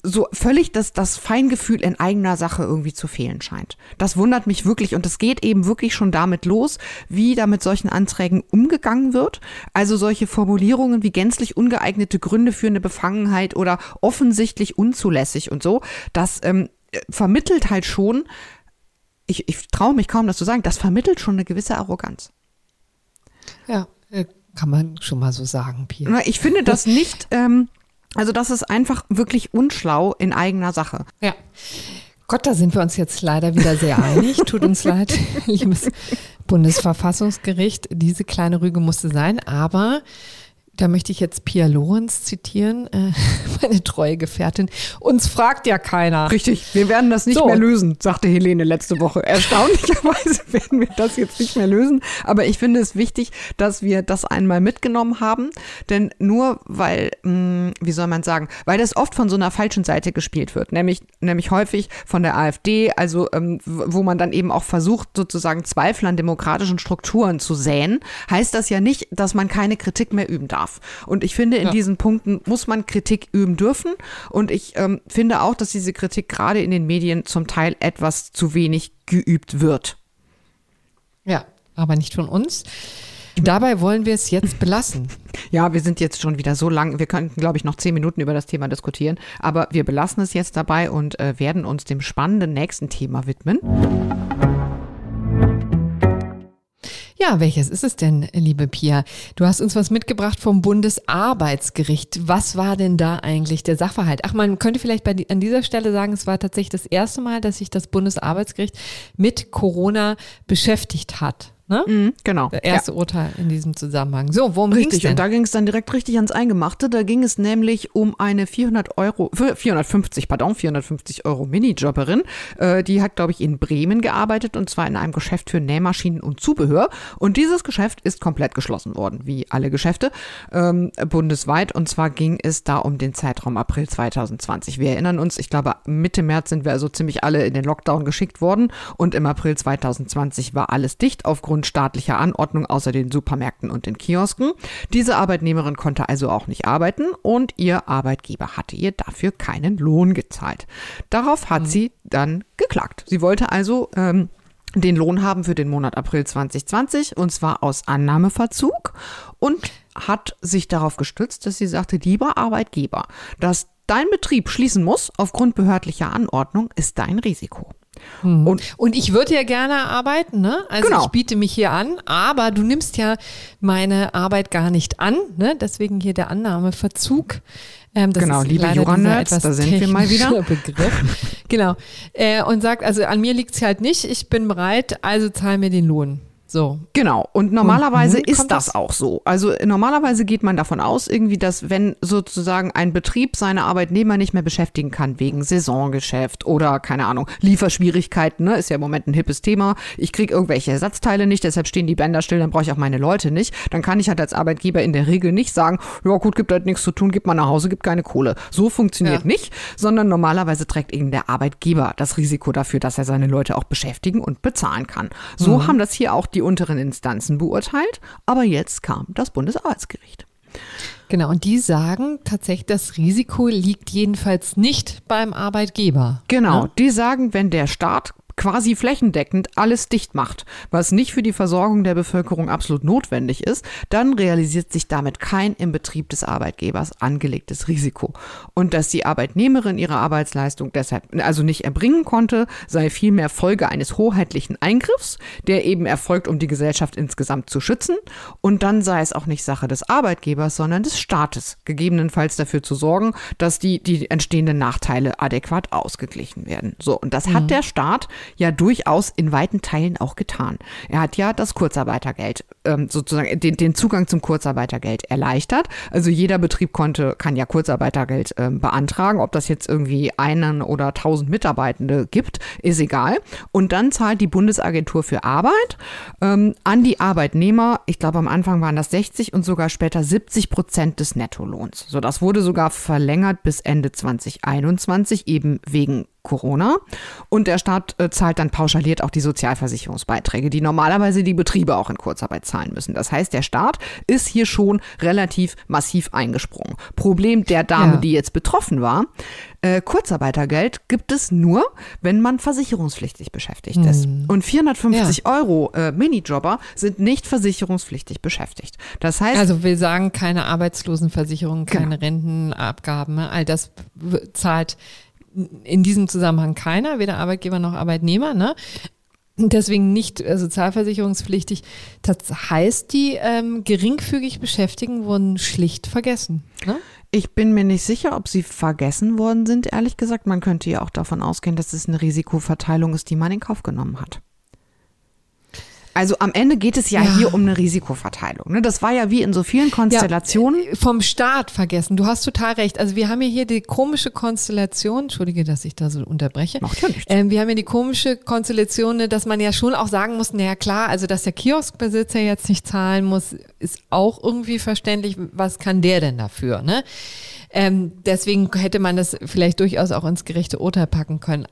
so völlig das, das Feingefühl in eigener Sache irgendwie zu fehlen scheint. Das wundert mich wirklich und es geht eben wirklich schon damit los, wie da mit solchen Anträgen umgegangen wird. Also solche Formulierungen wie gänzlich ungeeignete Gründe für eine Befangenheit oder offensichtlich unzulässig und so, das ähm, vermittelt halt schon, ich, ich traue mich kaum, das zu sagen, das vermittelt schon eine gewisse Arroganz. Ja, äh, kann man schon mal so sagen, Pia. Ich finde das nicht, ähm, also das ist einfach wirklich unschlau in eigener Sache. Ja. Gott, da sind wir uns jetzt leider wieder sehr einig. Tut uns leid, liebes Bundesverfassungsgericht. Diese kleine Rüge musste sein, aber Da möchte ich jetzt Pia Lorenz zitieren, äh, meine treue Gefährtin. Uns fragt ja keiner. Richtig, wir werden das nicht so. mehr lösen, sagte Helene letzte Woche. Erstaunlicherweise werden wir das jetzt nicht mehr lösen. Aber ich finde es wichtig, dass wir das einmal mitgenommen haben. Denn nur weil, mh, hm, wie soll man sagen, weil das oft von so einer falschen Seite gespielt wird, nämlich, nämlich häufig von der AfD, also ähm, wo man dann eben auch versucht, sozusagen Zweifel an demokratischen Strukturen zu säen, heißt das ja nicht, dass man keine Kritik mehr üben darf darf. Und ich finde, in ja. diesen Punkten muss man Kritik üben dürfen. Und ich ähm, finde auch, dass diese Kritik gerade in den Medien zum Teil etwas zu wenig geübt wird. Ja, aber nicht von uns. Dabei wollen wir es jetzt belassen. Ja, wir sind jetzt schon wieder so lang. Wir könnten, glaube ich, noch zehn Minuten über das Thema diskutieren. Aber wir belassen es jetzt dabei und äh, werden uns dem spannenden nächsten Thema widmen. Ja, welches ist es denn, liebe Pia? Du hast uns was mitgebracht vom Bundesarbeitsgericht. Was war denn da eigentlich der Sachverhalt? Ach, man könnte vielleicht bei, an dieser Stelle sagen, es war tatsächlich das erste Mal, dass sich das Bundesarbeitsgericht mit Corona beschäftigt hat. Ne? Mhm, genau. Der erste ja. Urteil in diesem Zusammenhang. So, worum ging es denn? Und da ging es dann direkt richtig ans Eingemachte. Da ging es nämlich um eine 400 Euro, 450, pardon, 450 Euro Minijobberin. Äh, die hat, glaube ich, in Bremen gearbeitet und zwar in einem Geschäft für Nähmaschinen und Zubehör. Und dieses Geschäft ist komplett geschlossen worden, wie alle Geschäfte ähm, bundesweit. Und zwar ging es da um den Zeitraum April 2020. Wir erinnern uns, ich glaube, Mitte März sind wir also ziemlich alle in den Lockdown geschickt worden und im April 2020 war alles dicht aufgrund aufgrund staatlicher Anordnung außer den Supermärkten und den Kiosken. Diese Arbeitnehmerin konnte also auch nicht arbeiten und ihr Arbeitgeber hatte ihr dafür keinen Lohn gezahlt. Darauf hat mhm. sie dann geklagt. Sie wollte also ähm, den Lohn haben für den Monat April 2020 und zwar aus Annahmeverzug und hat sich darauf gestützt, dass sie sagte, lieber Arbeitgeber, dass dein Betrieb schließen muss aufgrund behördlicher Anordnung, ist dein Risiko. Mhm. Und, und ich würde ja gerne arbeiten, ne? Also genau. ich biete mich hier an, aber du nimmst ja meine Arbeit gar nicht an, ne? Deswegen hier der Annahmeverzug. Ähm, genau, liebe Jura-Nerds, da sind wir mal wieder. Begriff. genau. Äh, und sagt, also an mir liegt es halt nicht, ich bin bereit, also zahl mir den Lohn. So. Genau. Und normalerweise und ist das, das auch so. Also normalerweise geht man davon aus, irgendwie, dass wenn sozusagen ein Betrieb seine Arbeitnehmer nicht mehr beschäftigen kann, wegen Saisongeschäft oder keine Ahnung, Lieferschwierigkeiten, ne, ist ja im Moment ein hippes Thema. Ich kriege irgendwelche Ersatzteile nicht, deshalb stehen die Bänder still, dann brauche ich auch meine Leute nicht. Dann kann ich halt als Arbeitgeber in der Regel nicht sagen, ja gut, gibt halt nichts zu tun, gib mal nach Hause, gibt keine Kohle. So funktioniert ja. nicht, sondern normalerweise trägt eben der Arbeitgeber das Risiko dafür, dass er seine Leute auch beschäftigen und bezahlen kann. So mhm. haben das hier auch die die unteren Instanzen beurteilt, aber jetzt kam das Bundesarbeitsgericht. Genau, und die sagen tatsächlich, das Risiko liegt jedenfalls nicht beim Arbeitgeber. Genau, ne? die sagen, wenn der Staat quasi flächendeckend alles dicht macht, was nicht für die Versorgung der Bevölkerung absolut notwendig ist, dann realisiert sich damit kein im Betrieb des Arbeitgebers angelegtes Risiko. Und dass die Arbeitnehmerin ihre Arbeitsleistung deshalb also nicht erbringen konnte, sei vielmehr Folge eines hoheitlichen Eingriffs, der eben erfolgt, um die Gesellschaft insgesamt zu schützen. Und dann sei es auch nicht Sache des Arbeitgebers, sondern des Staates, gegebenenfalls dafür zu sorgen, dass die, die entstehenden Nachteile adäquat ausgeglichen werden. So, und das mhm. hat der Staat ja durchaus in weiten Teilen auch getan. Er hat ja das Kurzarbeitergeld, ähm, sozusagen den, den Zugang zum Kurzarbeitergeld erleichtert. Also jeder Betrieb konnte, kann ja Kurzarbeitergeld ähm, beantragen. Ob das jetzt irgendwie einen oder tausend Mitarbeitende gibt, ist egal. Und dann zahlt die Bundesagentur für Arbeit ähm, an die Arbeitnehmer, ich glaube am Anfang waren das 60 und sogar später 70 Prozent des Nettolohns. So, das wurde sogar verlängert bis Ende 2021, eben wegen Corona. Und der Staat äh, zahlt dann pauschaliert auch die Sozialversicherungsbeiträge, die normalerweise die Betriebe auch in Kurzarbeit zahlen müssen. Das heißt, der Staat ist hier schon relativ massiv eingesprungen. Problem der Dame, ja. die jetzt betroffen war, äh, Kurzarbeitergeld gibt es nur, wenn man versicherungspflichtig beschäftigt ist. Hm. Und 450 ja. Euro äh, Minijobber sind nicht versicherungspflichtig beschäftigt. Das heißt. Also will sagen, keine Arbeitslosenversicherung, keine genau. Rentenabgaben, ne? all das zahlt in diesem Zusammenhang keiner, weder Arbeitgeber noch Arbeitnehmer. Ne? Deswegen nicht äh, sozialversicherungspflichtig. Das heißt, die ähm, geringfügig Beschäftigten wurden schlicht vergessen. Ne? Ich bin mir nicht sicher, ob sie vergessen worden sind, ehrlich gesagt. Man könnte ja auch davon ausgehen, dass es eine Risikoverteilung ist, die man in Kauf genommen hat. Also am Ende geht es ja, ja. hier um eine Risikoverteilung. Ne? Das war ja wie in so vielen Konstellationen. Ja, äh, vom Staat vergessen. Du hast total recht. Also wir haben ja hier die komische Konstellation, entschuldige, dass ich da so unterbreche. Macht ja nichts. Ähm, wir haben ja die komische Konstellation, ne, dass man ja schon auch sagen muss, naja klar, also dass der Kioskbesitzer jetzt nicht zahlen muss, ist auch irgendwie verständlich. Was kann der denn dafür? Ne? Ähm, deswegen hätte man das vielleicht durchaus auch ins gerechte Urteil packen können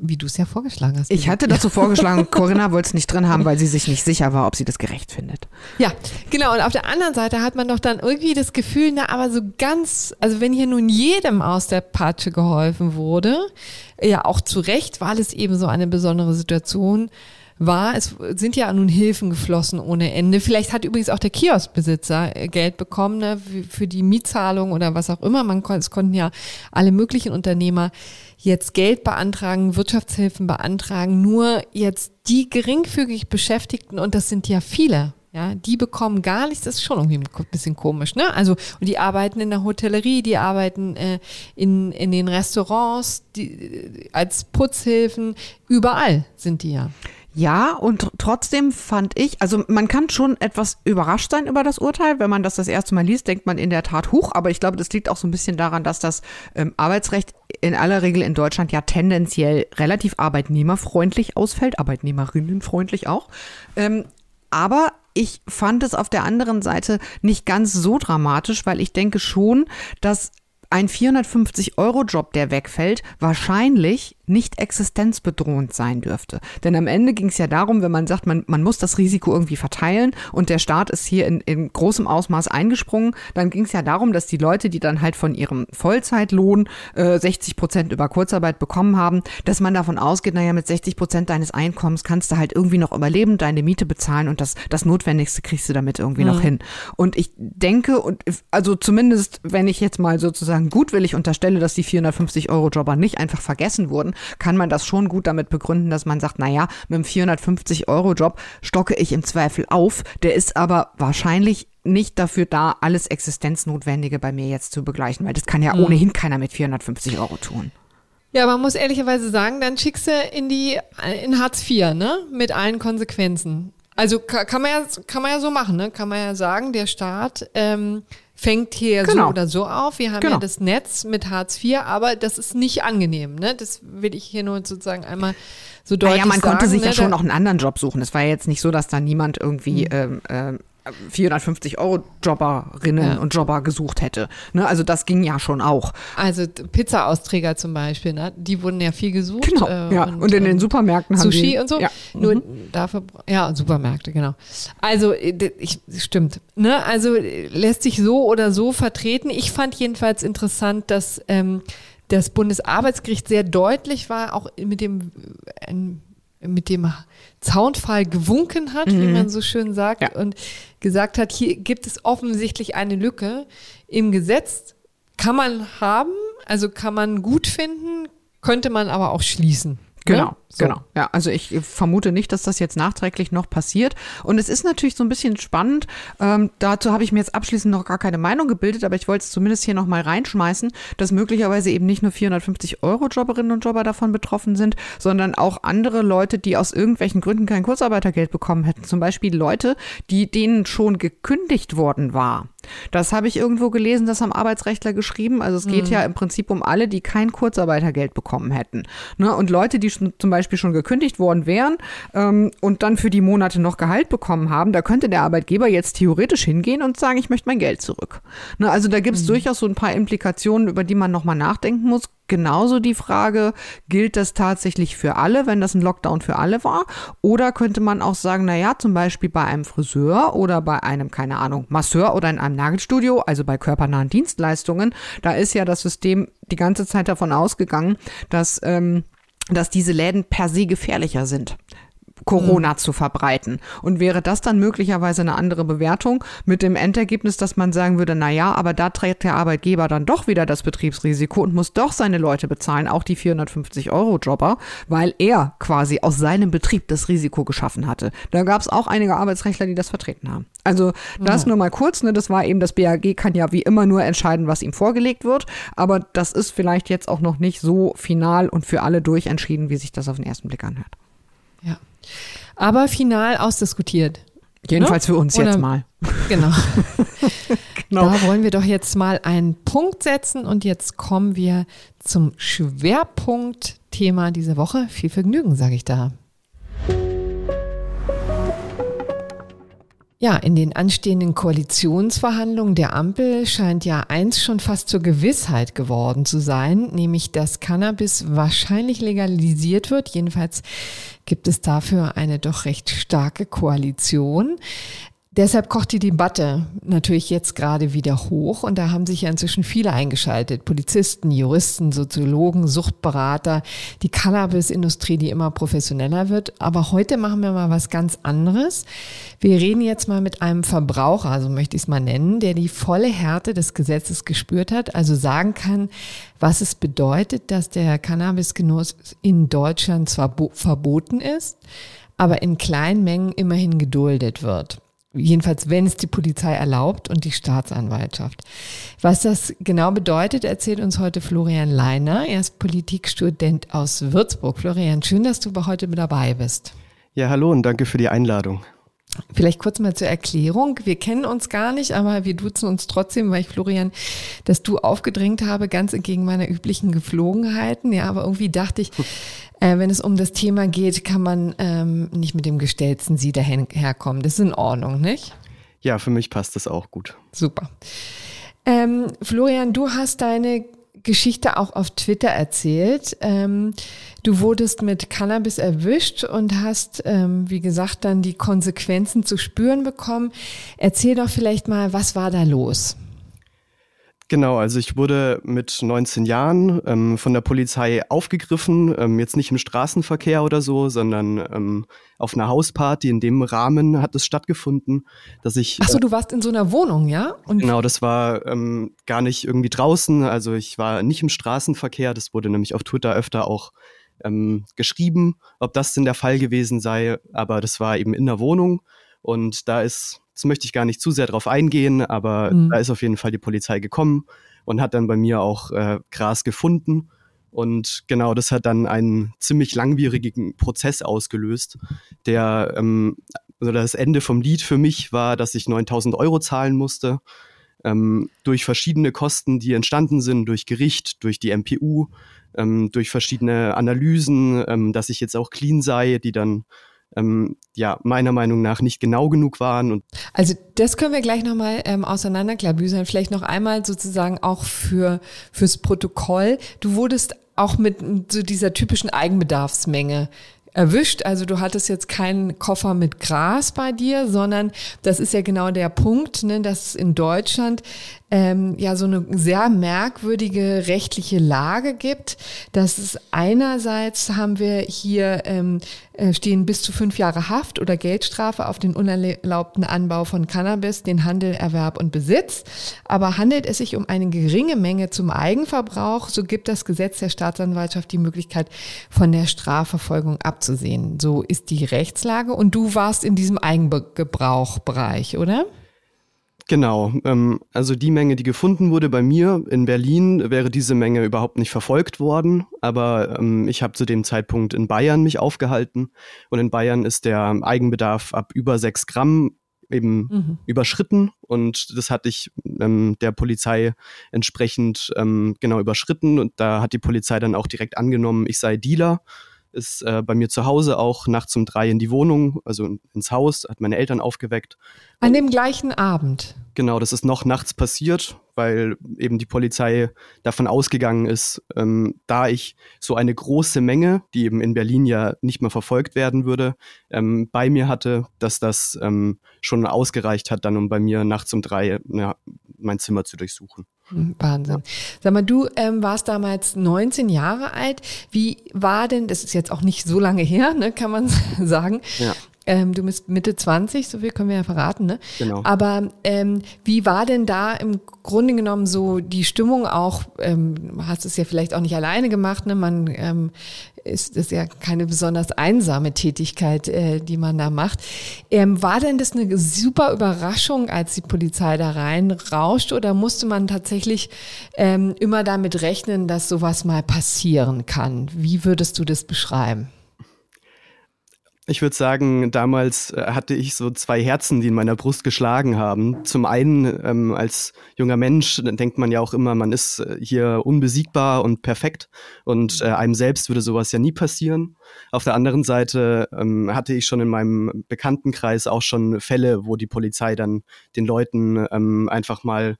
wie du es ja vorgeschlagen hast. Ich hatte dazu vorgeschlagen, Corinna wollte es nicht drin haben, weil sie sich nicht sicher war, ob sie das gerecht findet. Ja, genau. Und auf der anderen Seite hat man doch dann irgendwie das Gefühl, na, aber so ganz, also wenn hier nun jedem aus der Patsche geholfen wurde, ja auch zu Recht, weil es eben so eine besondere Situation war, es sind ja nun Hilfen geflossen ohne Ende. Vielleicht hat übrigens auch der Kioskbesitzer äh, Geld bekommen ne, für die Mietzahlung oder was auch immer. Man es konnten ja alle möglichen Unternehmer jetzt Geld beantragen, Wirtschaftshilfen beantragen, nur jetzt die geringfügig Beschäftigten, und das sind ja viele, ja, die bekommen gar nichts, das ist schon irgendwie ein bisschen komisch, ne? Also, und die arbeiten in der Hotellerie, die arbeiten äh, in, in den Restaurants, die, äh, als Putzhilfen, überall sind die ja. Ja, und trotzdem fand ich, also man kann schon etwas überrascht sein über das Urteil. Wenn man das das erste Mal liest, denkt man in der Tat hoch. Aber ich glaube, das liegt auch so ein bisschen daran, dass das ähm, Arbeitsrecht in aller Regel in Deutschland ja tendenziell relativ arbeitnehmerfreundlich ausfällt, arbeitnehmerinnenfreundlich auch. Ähm, aber ich fand es auf der anderen Seite nicht ganz so dramatisch, weil ich denke schon, dass ein 450-Euro-Job, der wegfällt, wahrscheinlich nicht existenzbedrohend sein dürfte. Denn am Ende ging es ja darum, wenn man sagt, man, man muss das Risiko irgendwie verteilen und der Staat ist hier in, in großem Ausmaß eingesprungen, dann ging es ja darum, dass die Leute, die dann halt von ihrem Vollzeitlohn äh, 60 Prozent über Kurzarbeit bekommen haben, dass man davon ausgeht, naja, mit 60 Prozent deines Einkommens kannst du halt irgendwie noch überleben, deine Miete bezahlen und das, das Notwendigste kriegst du damit irgendwie mhm. noch hin. Und ich denke, und also zumindest, wenn ich jetzt mal sozusagen gutwillig unterstelle, dass die 450 Euro Jobber nicht einfach vergessen wurden, kann man das schon gut damit begründen, dass man sagt, naja, mit einem 450-Euro-Job stocke ich im Zweifel auf. Der ist aber wahrscheinlich nicht dafür da, alles Existenznotwendige bei mir jetzt zu begleichen, weil das kann ja mhm. ohnehin keiner mit 450 Euro tun. Ja, man muss ehrlicherweise sagen, dann schickst du in die in Hartz IV, ne? Mit allen Konsequenzen. Also kann man ja, kann man ja so machen, ne? Kann man ja sagen, der Staat ähm, fängt hier genau. so oder so auf. Wir haben genau. ja das Netz mit Hartz IV, aber das ist nicht angenehm. Ne? Das will ich hier nur sozusagen einmal so deutlich sagen. Naja, man sagen, konnte sich ne? ja schon noch einen anderen Job suchen. Es war ja jetzt nicht so, dass da niemand irgendwie mhm. ähm, 450 Euro Jobberinnen ja. und Jobber gesucht hätte. Ne, also das ging ja schon auch. Also Pizza-Austräger zum Beispiel, ne? die wurden ja viel gesucht. Genau, äh, ja. Und, und, in den ähm, Supermärkten haben Sushi die, und so. Ja. Nur mhm. dafür, ja, Supermärkte, genau. Also äh, ich, stimmt. Ne? Also lässt sich so oder so vertreten. Ich fand jedenfalls interessant, dass ähm, das Bundesarbeitsgericht sehr deutlich war, auch mit dem, äh, mit dem Zaunfall gewunken hat, mhm. wie man so schön sagt, ja. und gesagt hat, hier gibt es offensichtlich eine Lücke im Gesetz. Kann man haben, also kann man gut finden, könnte man aber auch schließen. Genau, so. genau. Ja, also ich vermute nicht, dass das jetzt nachträglich noch passiert. Und es ist natürlich so ein bisschen spannend. Ähm, dazu habe ich mir jetzt abschließend noch gar keine Meinung gebildet, aber ich wollte es zumindest hier noch mal reinschmeißen, dass möglicherweise eben nicht nur 450 Euro Jobberinnen und Jobber davon betroffen sind, sondern auch andere Leute, die aus irgendwelchen Gründen kein Kurzarbeitergeld bekommen hätten. Zum Beispiel Leute, die denen schon gekündigt worden war. Das habe ich irgendwo gelesen, das haben Arbeitsrechtler geschrieben. Also es geht mhm. ja im Prinzip um alle, die kein Kurzarbeitergeld bekommen hätten. Ne? Und Leute, die schon, zum Beispiel schon gekündigt worden wären ähm, und dann für die Monate noch Gehalt bekommen haben, da könnte der Arbeitgeber jetzt theoretisch hingehen und sagen, ich möchte mein Geld zurück. Ne? Also da gibt es mhm. durchaus so ein paar Implikationen, über die man nochmal nachdenken muss genauso die Frage, gilt das tatsächlich für alle, wenn das ein Lockdown für alle war? Oder könnte man auch sagen, na ja, zum Beispiel bei einem Friseur oder bei einem, keine Ahnung, Masseur oder in einem Nagelstudio, also bei körpernahen Dienstleistungen, da ist ja das System die ganze Zeit davon ausgegangen, dass, ähm, dass diese Läden per se gefährlicher sind. Corona mhm. zu verbreiten. Und wäre das dann möglicherweise eine andere Bewertung mit dem Endergebnis, dass man sagen würde, na ja, aber da trägt der Arbeitgeber dann doch wieder das Betriebsrisiko und muss doch seine Leute bezahlen, auch die 450 Euro Jobber, weil er quasi aus seinem Betrieb das Risiko geschaffen hatte. Da gab es auch einige Arbeitsrechtler, die das vertreten haben. Also das ja. nur mal kurz, ne, das war eben, das BAG kann ja wie immer nur entscheiden, was ihm vorgelegt wird, aber das ist vielleicht jetzt auch noch nicht so final und für alle durchentschieden, wie sich das auf den ersten Blick anhört. Ja. Aber final ausdiskutiert. Jedenfalls ne? für uns Oder, jetzt mal. Genau. genau. Da wollen wir doch jetzt mal einen Punkt setzen und jetzt kommen wir zum Schwerpunktthema dieser Woche. Viel Vergnügen, sage ich da. Ja, in den anstehenden Koalitionsverhandlungen der Ampel scheint ja eins schon fast zur Gewissheit geworden zu sein, nämlich dass Cannabis wahrscheinlich legalisiert wird. Jedenfalls gibt es dafür eine doch recht starke Koalition. Deshalb kocht die Debatte natürlich jetzt gerade wieder hoch und da haben sich ja inzwischen viele eingeschaltet. Polizisten, Juristen, Soziologen, Suchtberater, die Cannabis-Industrie, die immer professioneller wird. Aber heute machen wir mal was ganz anderes. Wir reden jetzt mal mit einem Verbraucher, so möchte ich es mal nennen, der die volle Härte des Gesetzes gespürt hat, also sagen kann, was es bedeutet, dass der Cannabisgenuss in Deutschland zwar verboten ist, aber in kleinen Mengen immerhin geduldet wird. Jedenfalls, wenn es die Polizei erlaubt und die Staatsanwaltschaft. Was das genau bedeutet, erzählt uns heute Florian Leiner. Er ist Politikstudent aus Würzburg. Florian, schön, dass du heute mit dabei bist. Ja, hallo und danke für die Einladung. Vielleicht kurz mal zur Erklärung. Wir kennen uns gar nicht, aber wir duzen uns trotzdem, weil ich Florian, dass du aufgedrängt habe, ganz entgegen meiner üblichen Geflogenheiten. Ja, aber irgendwie dachte ich, äh, wenn es um das Thema geht, kann man ähm, nicht mit dem gestellten Sie daherkommen. Das ist in Ordnung, nicht? Ja, für mich passt das auch gut. Super. Ähm, Florian, du hast deine Geschichte auch auf Twitter erzählt. Ähm, du wurdest mit Cannabis erwischt und hast, ähm, wie gesagt, dann die Konsequenzen zu spüren bekommen. Erzähl doch vielleicht mal, was war da los? Genau, also ich wurde mit 19 Jahren ähm, von der Polizei aufgegriffen, ähm, jetzt nicht im Straßenverkehr oder so, sondern ähm, auf einer Hausparty. In dem Rahmen hat es stattgefunden, dass ich. Ach so, du warst in so einer Wohnung, ja? Und genau, das war ähm, gar nicht irgendwie draußen. Also ich war nicht im Straßenverkehr. Das wurde nämlich auf Twitter öfter auch ähm, geschrieben, ob das denn der Fall gewesen sei. Aber das war eben in der Wohnung und da ist das möchte ich gar nicht zu sehr drauf eingehen, aber mhm. da ist auf jeden Fall die Polizei gekommen und hat dann bei mir auch äh, Gras gefunden. Und genau, das hat dann einen ziemlich langwierigen Prozess ausgelöst, der, ähm, also das Ende vom Lied für mich war, dass ich 9000 Euro zahlen musste, ähm, durch verschiedene Kosten, die entstanden sind, durch Gericht, durch die MPU, ähm, durch verschiedene Analysen, ähm, dass ich jetzt auch clean sei, die dann ähm, ja meiner Meinung nach nicht genau genug waren. Und also das können wir gleich nochmal ähm, auseinanderklabüsern. Vielleicht noch einmal sozusagen auch für fürs Protokoll. Du wurdest auch mit so dieser typischen Eigenbedarfsmenge erwischt. Also du hattest jetzt keinen Koffer mit Gras bei dir, sondern das ist ja genau der Punkt, ne, dass in Deutschland ähm, ja so eine sehr merkwürdige rechtliche Lage gibt. Das ist einerseits haben wir hier ähm, äh, stehen bis zu fünf Jahre Haft oder Geldstrafe auf den unerlaubten Anbau von Cannabis, den Handel, Erwerb und Besitz. Aber handelt es sich um eine geringe Menge zum Eigenverbrauch, so gibt das Gesetz der Staatsanwaltschaft die Möglichkeit, von der Strafverfolgung abzusehen. So ist die Rechtslage. Und du warst in diesem Eigengebrauchbereich, oder? Genau, ähm, also die Menge, die gefunden wurde bei mir in Berlin, wäre diese Menge überhaupt nicht verfolgt worden. Aber ähm, ich habe zu dem Zeitpunkt in Bayern mich aufgehalten und in Bayern ist der Eigenbedarf ab über sechs Gramm eben mhm. überschritten und das hatte ich ähm, der Polizei entsprechend ähm, genau überschritten und da hat die Polizei dann auch direkt angenommen, ich sei Dealer ist äh, bei mir zu Hause auch nachts um drei in die Wohnung, also ins Haus, hat meine Eltern aufgeweckt. An dem gleichen Abend? Genau, das ist noch nachts passiert, weil eben die Polizei davon ausgegangen ist, ähm, da ich so eine große Menge, die eben in Berlin ja nicht mehr verfolgt werden würde, ähm, bei mir hatte, dass das ähm, schon ausgereicht hat, dann um bei mir nachts um drei ja, mein Zimmer zu durchsuchen. Wahnsinn. Sag mal, du ähm, warst damals 19 Jahre alt. Wie war denn, das ist jetzt auch nicht so lange her, ne, kann man sagen. Ja. Ähm, du bist Mitte 20, so viel können wir ja verraten, ne? Genau. Aber ähm, wie war denn da im Grunde genommen so die Stimmung auch, ähm, hast es ja vielleicht auch nicht alleine gemacht, ne? Man ähm, ist das ja keine besonders einsame Tätigkeit, äh, die man da macht. Ähm, war denn das eine super Überraschung, als die Polizei da reinrauscht oder musste man tatsächlich ähm, immer damit rechnen, dass sowas mal passieren kann? Wie würdest du das beschreiben? Ich würde sagen, damals äh, hatte ich so zwei Herzen, die in meiner Brust geschlagen haben. Zum einen ähm, als junger Mensch denkt man ja auch immer, man ist äh, hier unbesiegbar und perfekt und äh, einem selbst würde sowas ja nie passieren. Auf der anderen Seite ähm, hatte ich schon in meinem Bekanntenkreis auch schon Fälle, wo die Polizei dann den Leuten ähm, einfach mal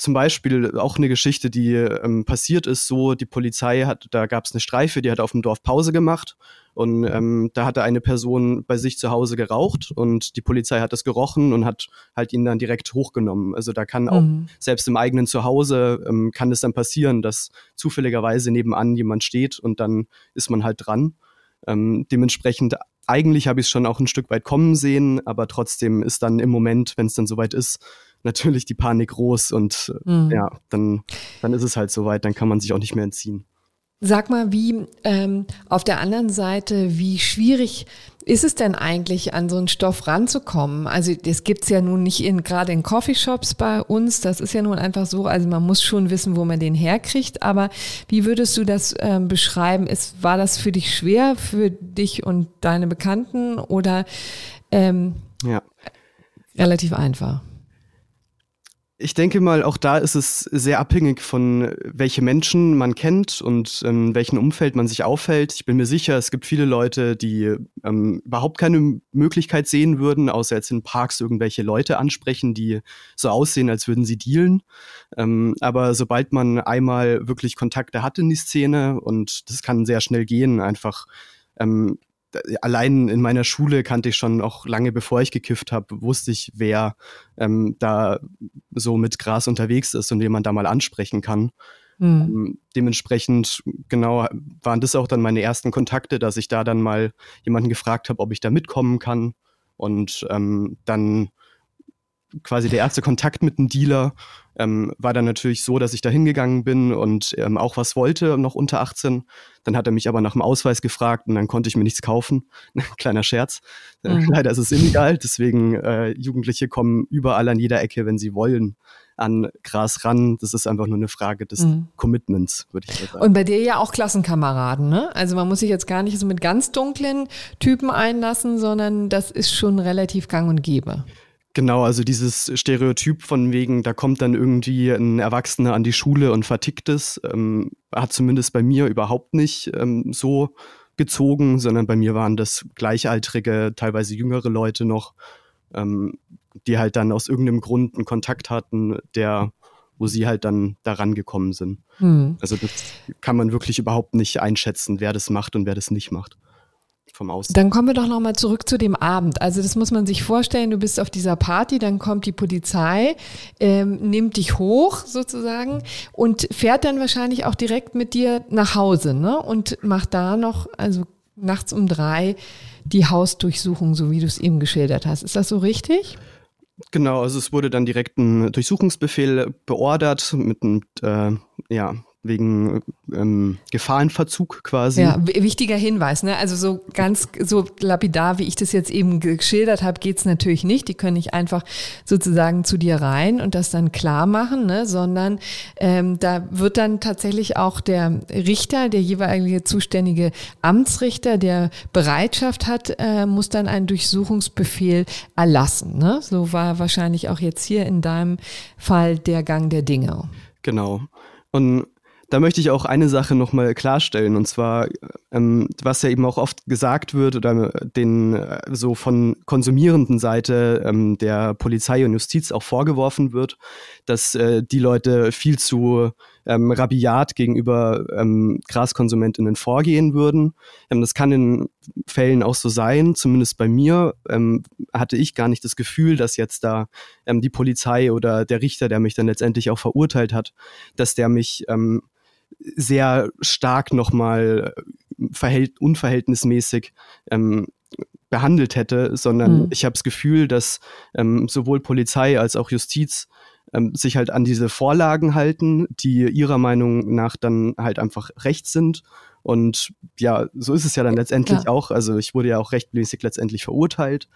zum Beispiel auch eine Geschichte, die ähm, passiert ist, so die Polizei hat, da gab es eine Streife, die hat auf dem Dorf Pause gemacht und ähm, da hatte eine Person bei sich zu Hause geraucht und die Polizei hat das gerochen und hat halt ihn dann direkt hochgenommen. Also da kann auch mhm. selbst im eigenen Zuhause ähm, kann es dann passieren, dass zufälligerweise nebenan jemand steht und dann ist man halt dran. Ähm, dementsprechend eigentlich habe ich es schon auch ein Stück weit kommen sehen, aber trotzdem ist dann im Moment, wenn es dann soweit ist, natürlich die Panik groß und mhm. ja, dann, dann ist es halt soweit, dann kann man sich auch nicht mehr entziehen. Sag mal, wie ähm, auf der anderen Seite, wie schwierig ist es denn eigentlich, an so einen Stoff ranzukommen? Also das gibt's ja nun nicht in gerade in Coffeeshops bei uns. Das ist ja nun einfach so. Also man muss schon wissen, wo man den herkriegt. Aber wie würdest du das ähm, beschreiben? Ist, war das für dich schwer, für dich und deine Bekannten oder ähm, ja. relativ einfach? Ich denke mal, auch da ist es sehr abhängig von welche Menschen man kennt und in ähm, welchem Umfeld man sich aufhält. Ich bin mir sicher, es gibt viele Leute, die ähm, überhaupt keine Möglichkeit sehen würden, außer jetzt in Parks irgendwelche Leute ansprechen, die so aussehen, als würden sie dealen. Ähm, aber sobald man einmal wirklich Kontakte hat in die Szene und das kann sehr schnell gehen, einfach ähm, allein in meiner Schule kannte ich schon auch lange bevor ich gekifft habe, wusste ich, wer ähm, da so mit Gras unterwegs ist und wen man da mal ansprechen kann. Mhm. Ähm, dementsprechend, genau, waren das auch dann meine ersten Kontakte, dass ich da dann mal jemanden gefragt habe, ob ich da mitkommen kann. Und ähm, dann quasi der erste Kontakt mit einem Dealer ähm, war dann natürlich so, dass ich da hingegangen bin und ähm, auch was wollte, noch unter 18. Dann hat er mich aber nach dem Ausweis gefragt und dann konnte ich mir nichts kaufen. Kleiner Scherz. Äh, mhm. Leider ist es illegal, deswegen äh, Jugendliche kommen überall an jeder Ecke, wenn sie wollen, an Gras ran. Das ist einfach nur eine Frage des mhm. Commitments, würde ich sagen. Und bei dir ja auch Klassenkameraden, ne? Also man muss sich jetzt gar nicht so mit ganz dunklen Typen einlassen, sondern das ist schon relativ gang und gäbe. Genau, also dieses Stereotyp von wegen, da kommt dann irgendwie ein Erwachsener an die Schule und vertickt es, ähm, hat zumindest bei mir überhaupt nicht ähm, so gezogen, sondern bei mir waren das gleichaltrige, teilweise jüngere Leute noch, ähm, die halt dann aus irgendeinem Grund einen Kontakt hatten, der, wo sie halt dann daran gekommen sind. Mhm. Also das kann man wirklich überhaupt nicht einschätzen, wer das macht und wer das nicht macht vom Außen. Dann kommen wir doch nochmal zurück zu dem Abend. Also das muss man sich vorstellen, du bist auf dieser Party, dann kommt die Polizei, ähm, nimmt dich hoch sozusagen und fährt dann wahrscheinlich auch direkt mit dir nach Hause ne? und macht da noch, also nachts um drei, die Hausdurchsuchung, so wie du es eben geschildert hast. Ist das so richtig? Genau, also es wurde dann direkt ein Durchsuchungsbefehl beordert mit einem äh, ja, wegen ähm, Gefahrenverzug quasi. Ja, wichtiger Hinweis, ne? Also so ganz so lapidar, wie ich das jetzt eben geschildert habe, geht's natürlich nicht. Die können nicht einfach sozusagen zu dir rein und das dann klar machen, ne? sondern ähm, da wird dann tatsächlich auch der Richter, der jeweilige zuständige Amtsrichter, der Bereitschaft hat, äh, muss dann einen Durchsuchungsbefehl erlassen. Ne? So war wahrscheinlich auch jetzt hier in deinem Fall der Gang der Dinge. Genau. Und da möchte ich auch eine Sache nochmal klarstellen, und zwar, ähm, was ja eben auch oft gesagt wird oder den äh, so von konsumierenden Seite ähm, der Polizei und Justiz auch vorgeworfen wird, dass äh, die Leute viel zu ähm, rabiat gegenüber ähm, Graskonsumentinnen vorgehen würden. Ähm, das kann in Fällen auch so sein, zumindest bei mir ähm, hatte ich gar nicht das Gefühl, dass jetzt da ähm, die Polizei oder der Richter, der mich dann letztendlich auch verurteilt hat, dass der mich ähm, sehr stark nochmal äh, verhält, unverhältnismäßig ähm, behandelt hätte, sondern mhm. ich habe das Gefühl, dass ähm, sowohl Polizei als auch Justiz ähm, sich halt an diese Vorlagen halten, die ihrer Meinung nach dann halt einfach recht sind. Und ja, so ist es ja dann letztendlich ja. auch. Also ich wurde ja auch rechtmäßig letztendlich verurteilt.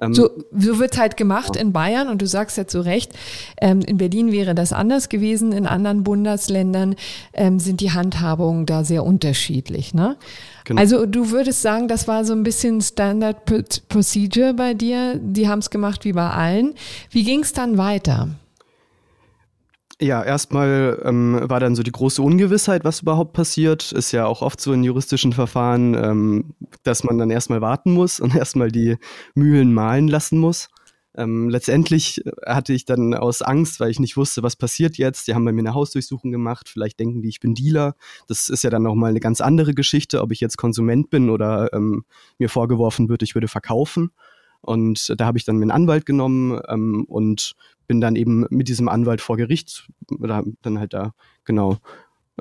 Ähm, so, so wird halt gemacht ja. in Bayern und du sagst ja zu Recht, ähm, in Berlin wäre das anders gewesen, in anderen Bundesländern ähm, sind die Handhabungen da sehr unterschiedlich. Ne? Genau. Also du würdest sagen, das war so ein bisschen Standard Procedure bei dir, die haben es gemacht wie bei allen. Wie ging es dann weiter? Ja, erstmal ähm, war dann so die große Ungewissheit, was überhaupt passiert. Ist ja auch oft so in juristischen Verfahren, ähm, dass man dann erstmal warten muss und erstmal die Mühlen mahlen lassen muss. Ähm, letztendlich hatte ich dann aus Angst, weil ich nicht wusste, was passiert jetzt. Die haben bei mir eine Hausdurchsuchung gemacht. Vielleicht denken die, ich bin Dealer. Das ist ja dann nochmal eine ganz andere Geschichte, ob ich jetzt Konsument bin oder ähm, mir vorgeworfen wird, ich würde verkaufen. Und da habe ich dann mir einen Anwalt genommen ähm, und bin dann eben mit diesem Anwalt vor Gericht oder dann halt da genau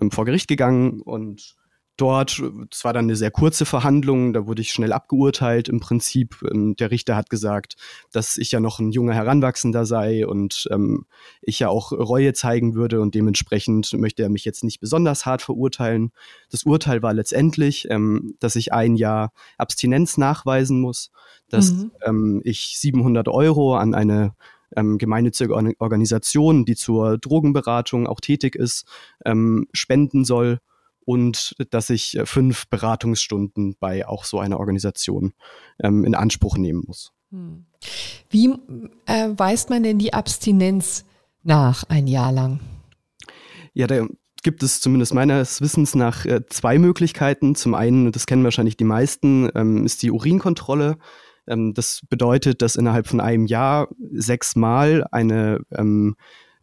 ähm, vor Gericht gegangen und dort, es war dann eine sehr kurze Verhandlung, da wurde ich schnell abgeurteilt. Im Prinzip, ähm, der Richter hat gesagt, dass ich ja noch ein junger Heranwachsender sei und ähm, ich ja auch Reue zeigen würde und dementsprechend möchte er mich jetzt nicht besonders hart verurteilen. Das Urteil war letztendlich, ähm, dass ich ein Jahr Abstinenz nachweisen muss, dass mhm. ähm, ich 700 Euro an eine ähm, gemeinnützige Organisation, die zur Drogenberatung auch tätig ist, ähm, spenden soll und dass ich äh, fünf Beratungsstunden bei auch so einer Organisation ähm, in Anspruch nehmen muss. Hm. Wie äh, weist man denn die Abstinenz nach ein Jahr lang? Ja, da gibt es zumindest meines Wissens nach äh, zwei Möglichkeiten. Zum einen, das kennen wahrscheinlich die meisten, ähm, ist die Urinkontrolle. Ähm, das bedeutet, dass innerhalb von einem Jahr sechsmal eine ähm,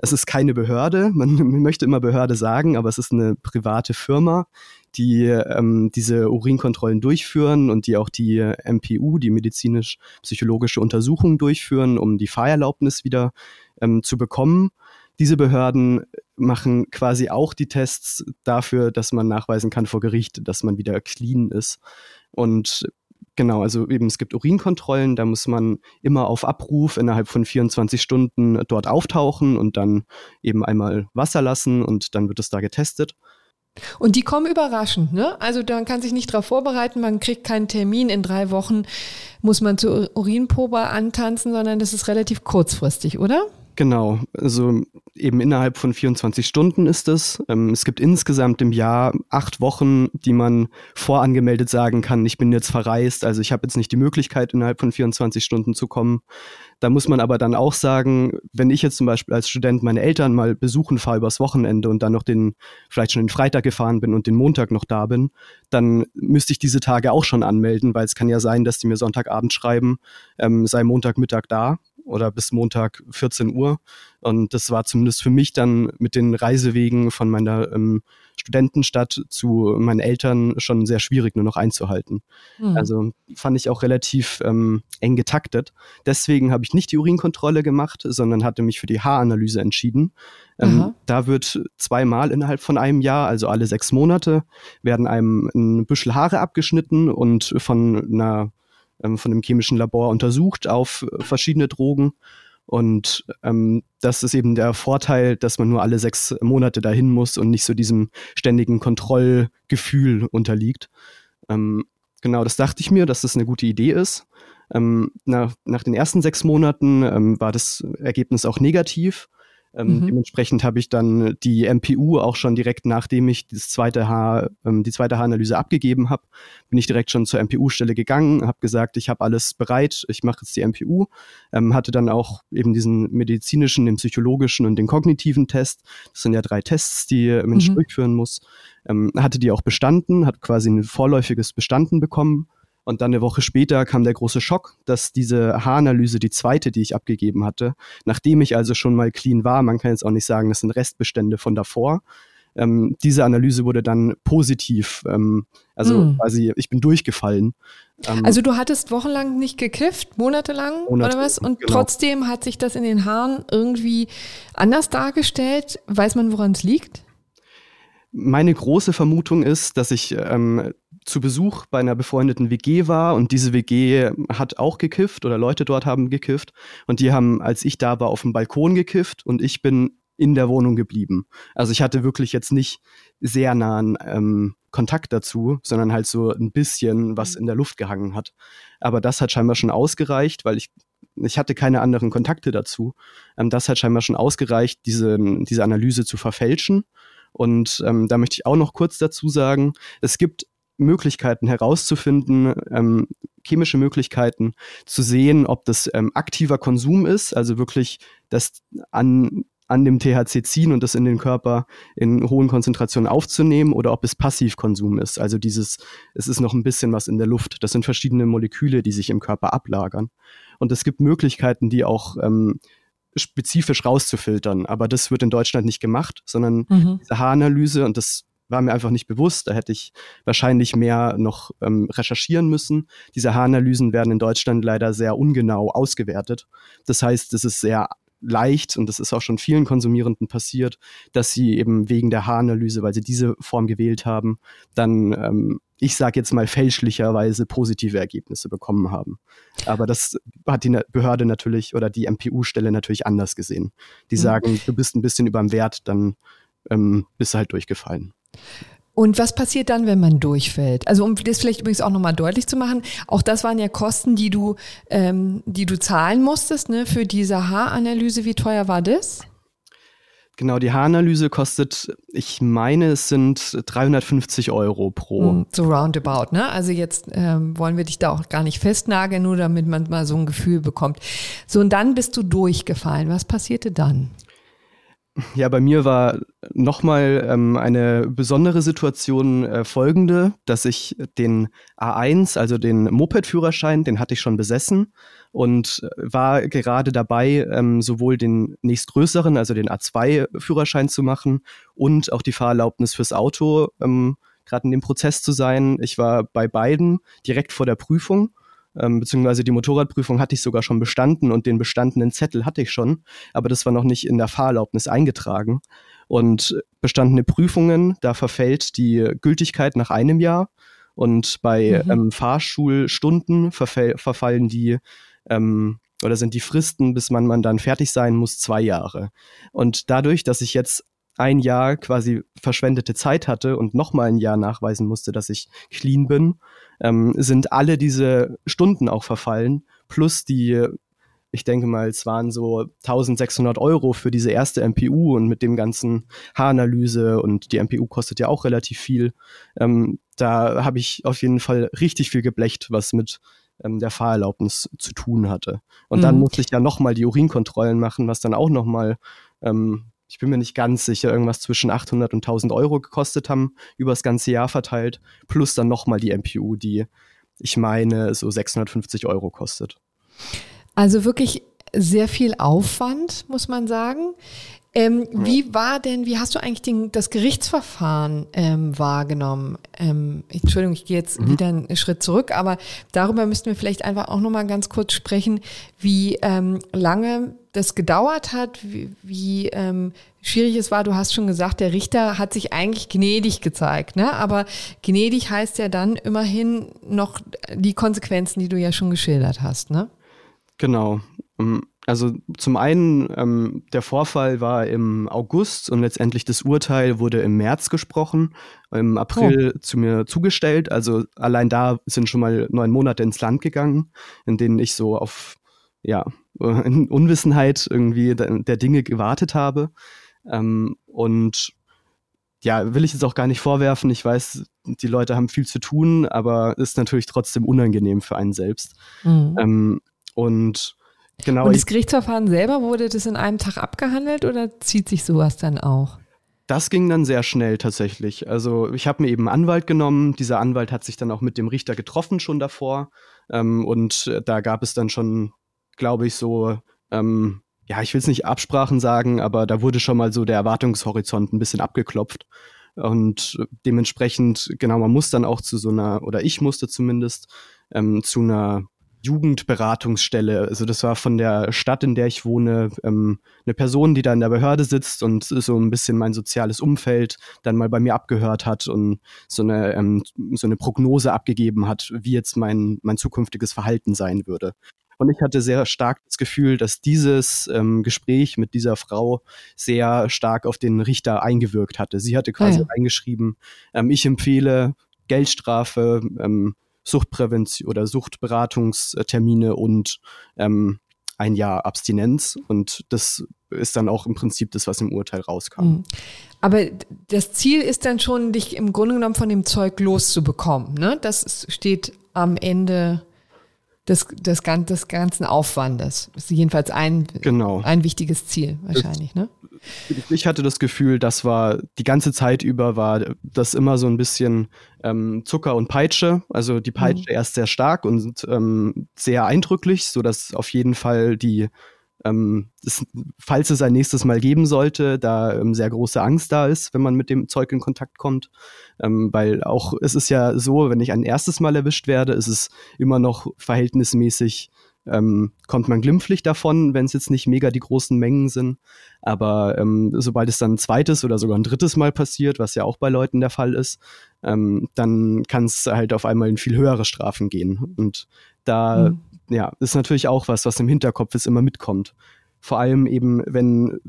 es ist keine Behörde, man, möchte immer Behörde sagen, aber es ist eine private Firma, die ähm, diese Urinkontrollen durchführen und die auch die MPU, die medizinisch-psychologische Untersuchung durchführen, um die Fahrerlaubnis wieder ähm, zu bekommen. Diese Behörden machen quasi auch die Tests dafür, dass man nachweisen kann vor Gericht, dass man wieder clean ist. Und Genau, also eben es gibt Urinkontrollen, da muss man immer auf Abruf innerhalb von 24 Stunden dort auftauchen und dann eben einmal Wasser lassen und dann wird es da getestet. Und die kommen überraschend, ne? Also man kann sich nicht darauf vorbereiten, man kriegt keinen Termin, in drei Wochen muss man zur Urinprobe antanzen, sondern das ist relativ kurzfristig, oder? Genau, also eben innerhalb von 24 Stunden ist es. Ähm, es gibt insgesamt im Jahr acht Wochen, die man vorangemeldet sagen kann, ich bin jetzt verreist, also ich habe jetzt nicht die Möglichkeit, innerhalb von 24 Stunden zu kommen. Da muss man aber dann auch sagen, wenn ich jetzt zum Beispiel als Student meine Eltern mal besuchen fahre übers Wochenende und dann noch den, vielleicht schon den Freitag gefahren bin und den Montag noch da bin, dann müsste ich diese Tage auch schon anmelden, weil es kann ja sein, dass die mir Sonntagabend schreiben, ähm, sei Montagmittag da oder bis Montag 14 Uhr. Und das war zumindest für mich dann mit den Reisewegen von meiner ähm, Studentenstadt zu meinen Eltern schon sehr schwierig nur noch einzuhalten. Mhm. Also fand ich auch relativ ähm, eng getaktet. Deswegen habe ich nicht die Urinkontrolle gemacht, sondern hatte mich für die Haaranalyse entschieden. Ähm, da wird zweimal innerhalb von einem Jahr, also alle sechs Monate, werden einem ein Büschel Haare abgeschnitten und von einer ähm, von einem chemischen Labor untersucht auf äh, verschiedene Drogen. Und ähm, das ist eben der Vorteil, dass man nur alle sechs Monate dahin muss und nicht so diesem ständigen Kontrollgefühl unterliegt. Ähm, genau, das dachte ich mir, dass das eine gute Idee ist. Ähm, nach, nach den ersten sechs Monaten ähm, war das Ergebnis auch negativ. Ähm, mhm. Dementsprechend habe ich dann die MPU auch schon direkt nachdem ich das zweite Haar, ähm, die zweite Haaranalyse abgegeben habe, bin ich direkt schon zur MPU-Stelle gegangen, habe gesagt, ich habe alles bereit, ich mache jetzt die MPU, ähm, hatte dann auch eben diesen medizinischen, den psychologischen und den kognitiven Test. Das sind ja drei Tests, die ein Mensch mhm. durchführen muss. Ähm, hatte die auch bestanden, hat quasi ein vorläufiges Bestanden bekommen und dann eine Woche später kam der große Schock, dass diese Haaranalyse, die zweite, die ich abgegeben hatte, nachdem ich also schon mal clean war, man kann jetzt auch nicht sagen, das sind Restbestände von davor, ähm, diese Analyse wurde dann positiv. Ähm, also hm. quasi, ich bin durchgefallen. Ähm, also du hattest wochenlang nicht gekifft, monatelang Monate, oder was? Und genau. trotzdem hat sich das in den Haaren irgendwie anders dargestellt. Weiß man, woran es liegt? Meine große Vermutung ist, dass ich ähm, zu Besuch bei einer befreundeten WG war und diese WG hat auch gekifft oder Leute dort haben gekifft und die haben, als ich da war, auf dem Balkon gekifft und ich bin in der Wohnung geblieben. Also ich hatte wirklich jetzt nicht sehr nahen ähm, Kontakt dazu, sondern halt so ein bisschen was mhm. in der Luft gehangen hat. Aber das hat scheinbar schon ausgereicht, weil ich ich hatte keine anderen Kontakte dazu. Ähm, das hat scheinbar schon ausgereicht, diese, diese Analyse zu verfälschen. Und ähm, da möchte ich auch noch kurz dazu sagen, es gibt Möglichkeiten herauszufinden, ähm, chemische Möglichkeiten zu sehen, ob das ähm, aktiver Konsum ist, also wirklich das an an dem THC ziehen und das in den Körper in hohen Konzentrationen aufzunehmen oder ob es Passivkonsum ist. Also dieses, es ist noch ein bisschen was in der Luft. Das sind verschiedene Moleküle, die sich im Körper ablagern. Und es gibt Möglichkeiten, die auch ähm, spezifisch rauszufiltern. Aber das wird in Deutschland nicht gemacht, sondern mhm. diese Haaranalyse und das war mir einfach nicht bewusst. Da hätte ich wahrscheinlich mehr noch ähm, recherchieren müssen. Diese Haaranalysen werden in Deutschland leider sehr ungenau ausgewertet. Das heißt, es ist sehr leicht, und das ist auch schon vielen Konsumierenden passiert, dass sie eben wegen der Haaranalyse, weil sie diese Form gewählt haben, dann, ähm, ich sage jetzt mal fälschlicherweise positive Ergebnisse bekommen haben. Aber das hat die Behörde natürlich oder die MPU-Stelle natürlich anders gesehen. Die mhm. sagen, du bist ein bisschen über dem Wert, dann ähm, bist du halt durchgefallen. Und was passiert dann, wenn man durchfällt? Also um das vielleicht übrigens auch nochmal deutlich zu machen, auch das waren ja Kosten, die du, ähm, die du zahlen musstest ne, für diese Haaranalyse. Wie teuer war das? Genau, die Haaranalyse kostet, ich meine, es sind 350 Euro pro. Hm, so roundabout, ne? Also jetzt ähm, wollen wir dich da auch gar nicht festnageln, nur damit man mal so ein Gefühl bekommt. So, und dann bist du durchgefallen. Was passierte dann? Ja, bei mir war nochmal ähm, eine besondere Situation äh, folgende, dass ich den A1, also den Moped-Führerschein, den hatte ich schon besessen und war gerade dabei, ähm, sowohl den nächstgrößeren, also den A2-Führerschein zu machen und auch die Fahrerlaubnis fürs Auto ähm, gerade in dem Prozess zu sein. Ich war bei beiden direkt vor der Prüfung ähm, beziehungsweise die Motorradprüfung hatte ich sogar schon bestanden und den bestandenen Zettel hatte ich schon, aber das war noch nicht in der Fahrerlaubnis eingetragen. Und bestandene Prüfungen, da verfällt die Gültigkeit nach einem Jahr und bei mhm. ähm, Fahrschulstunden verfallen die ähm, oder sind die Fristen, bis man, man dann fertig sein muss, zwei Jahre. Und dadurch, dass ich jetzt ein Jahr quasi verschwendete Zeit hatte und nochmal ein Jahr nachweisen musste, dass ich clean bin, ähm, sind alle diese Stunden auch verfallen, plus die, ich denke mal, es waren so 1600 Euro für diese erste MPU und mit dem ganzen Haaranalyse und die MPU kostet ja auch relativ viel. Ähm, da habe ich auf jeden Fall richtig viel geblecht, was mit ähm, der Fahrerlaubnis zu tun hatte. Und mhm. dann musste ich ja nochmal die Urinkontrollen machen, was dann auch nochmal ähm, ich bin mir nicht ganz sicher, irgendwas zwischen 800 und 1000 Euro gekostet haben, über das ganze Jahr verteilt, plus dann nochmal die MPU, die ich meine so 650 Euro kostet. Also wirklich sehr viel Aufwand, muss man sagen. Ähm, ja. Wie war denn, wie hast du eigentlich den, das Gerichtsverfahren ähm, wahrgenommen? Ähm, Entschuldigung, ich gehe jetzt mhm. wieder einen Schritt zurück, aber darüber müssten wir vielleicht einfach auch nochmal ganz kurz sprechen, wie ähm, lange das gedauert hat, wie, wie ähm, schwierig es war. Du hast schon gesagt, der Richter hat sich eigentlich gnädig gezeigt, ne? Aber gnädig heißt ja dann immerhin noch die Konsequenzen, die du ja schon geschildert hast, ne? Genau. Ähm, also zum einen, ähm, der Vorfall war im August und letztendlich das Urteil wurde im März gesprochen, im April oh. zu mir zugestellt. Also allein da sind schon mal neun Monate ins Land gegangen, in denen ich so auf ja, in Unwissenheit irgendwie der, der Dinge gewartet habe. Ähm, und ja, will ich jetzt auch gar nicht vorwerfen. Ich weiß, die Leute haben viel zu tun, aber ist natürlich trotzdem unangenehm für einen selbst. Mhm. Ähm, und genau. Und das Gerichtsverfahren selber, wurde das in einem Tag abgehandelt oder zieht sich sowas dann auch? Das ging dann sehr schnell tatsächlich. Also ich habe mir eben einen Anwalt genommen. Dieser Anwalt hat sich dann auch mit dem Richter getroffen schon davor. Ähm, und da gab es dann schon, glaube ich, so ähm, ja, ich will es nicht Absprachen sagen, aber da wurde schon mal so der Erwartungshorizont ein bisschen abgeklopft. Und dementsprechend, genau, man muss dann auch zu so einer, oder ich musste zumindest, ähm, zu einer Jugendberatungsstelle. Also das war von der Stadt, in der ich wohne, ähm, eine Person, die da in der Behörde sitzt und so ein bisschen mein soziales Umfeld dann mal bei mir abgehört hat und so eine, ähm, so eine Prognose abgegeben hat, wie jetzt mein, mein zukünftiges Verhalten sein würde. Und ich hatte sehr stark das Gefühl, dass dieses ähm, Gespräch mit dieser Frau sehr stark auf den Richter eingewirkt hatte. Sie hatte quasi ah, ja. eingeschrieben, ähm, ich empfehle Geldstrafe, ähm, Suchtprävention oder Suchtberatungstermine und ähm, ein Jahr Abstinenz. Und das ist dann auch im Prinzip das, was im Urteil rauskam. Mhm. Aber das Ziel ist dann schon, dich im Grunde genommen von dem Zeug loszubekommen. Ne? Das steht am Ende des, des, des ganzen Aufwandes. Das ist jedenfalls ein, genau. ein wichtiges Ziel wahrscheinlich, das, ne? Ich hatte das Gefühl, das war die ganze Zeit über war das immer so ein bisschen ähm, Zucker und Peitsche. Also die Peitsche mhm. erst sehr stark und ähm, sehr eindrücklich, sodass auf jeden Fall die ähm, das, falls es ein nächstes Mal geben sollte, da ähm, sehr große Angst da ist, wenn man mit dem Zeug in Kontakt kommt. Ähm, weil auch es ist ja so, wenn ich ein erstes Mal erwischt werde, ist es immer noch verhältnismäßig ähm, kommt man glimpflich davon, wenn es jetzt nicht mega die großen Mengen sind. Aber ähm, sobald es dann ein zweites oder sogar ein drittes Mal passiert, was ja auch bei Leuten der Fall ist, ähm, dann kann es halt auf einmal in viel höhere Strafen gehen. Und da mhm ja, ist natürlich auch was, was im Hinterkopf ist, immer mitkommt. Vor allem eben, wenn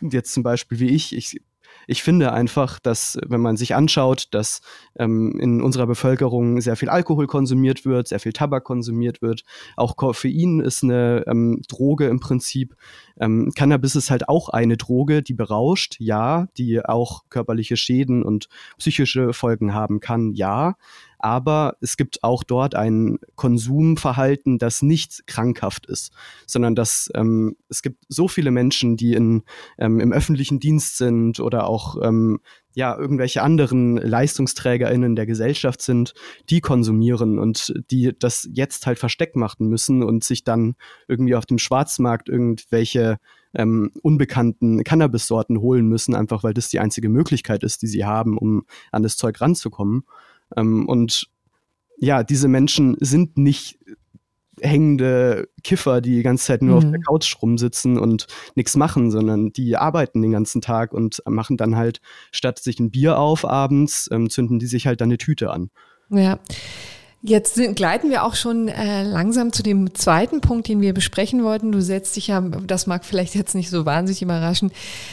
jetzt zum Beispiel wie ich, ich ich finde einfach, dass wenn man sich anschaut, dass ähm, in unserer Bevölkerung sehr viel Alkohol konsumiert wird, sehr viel Tabak konsumiert wird, auch Koffein ist eine ähm, Droge im Prinzip. Ähm, Cannabis ist halt auch eine Droge, die berauscht, ja, die auch körperliche Schäden und psychische Folgen haben kann, ja aber es gibt auch dort ein Konsumverhalten, das nicht krankhaft ist, sondern dass ähm, es gibt so viele Menschen, die in, ähm, im öffentlichen Dienst sind oder auch ähm, ja, irgendwelche anderen LeistungsträgerInnen der Gesellschaft sind, die konsumieren und die das jetzt halt versteckt machen müssen und sich dann irgendwie auf dem Schwarzmarkt irgendwelche ähm, unbekannten Cannabis-Sorten holen müssen, einfach weil das die einzige Möglichkeit ist, die sie haben, um an das Zeug ranzukommen. Ähm, und ja, diese Menschen sind nicht hängende Kiffer, die die ganze Zeit nur mhm. auf der mhm. Couch rumsitzen und nichts machen, sondern die arbeiten den ganzen Tag und machen dann halt, statt sich ein Bier auf abends, ähm, zünden die sich halt dann eine Tüte an. Ja. Jetzt sind, gleiten wir auch schon äh, langsam zu dem zweiten Punkt, den wir besprechen wollten. Du setzt dich ja, das mag vielleicht jetzt nicht so wahnsinnig überraschen,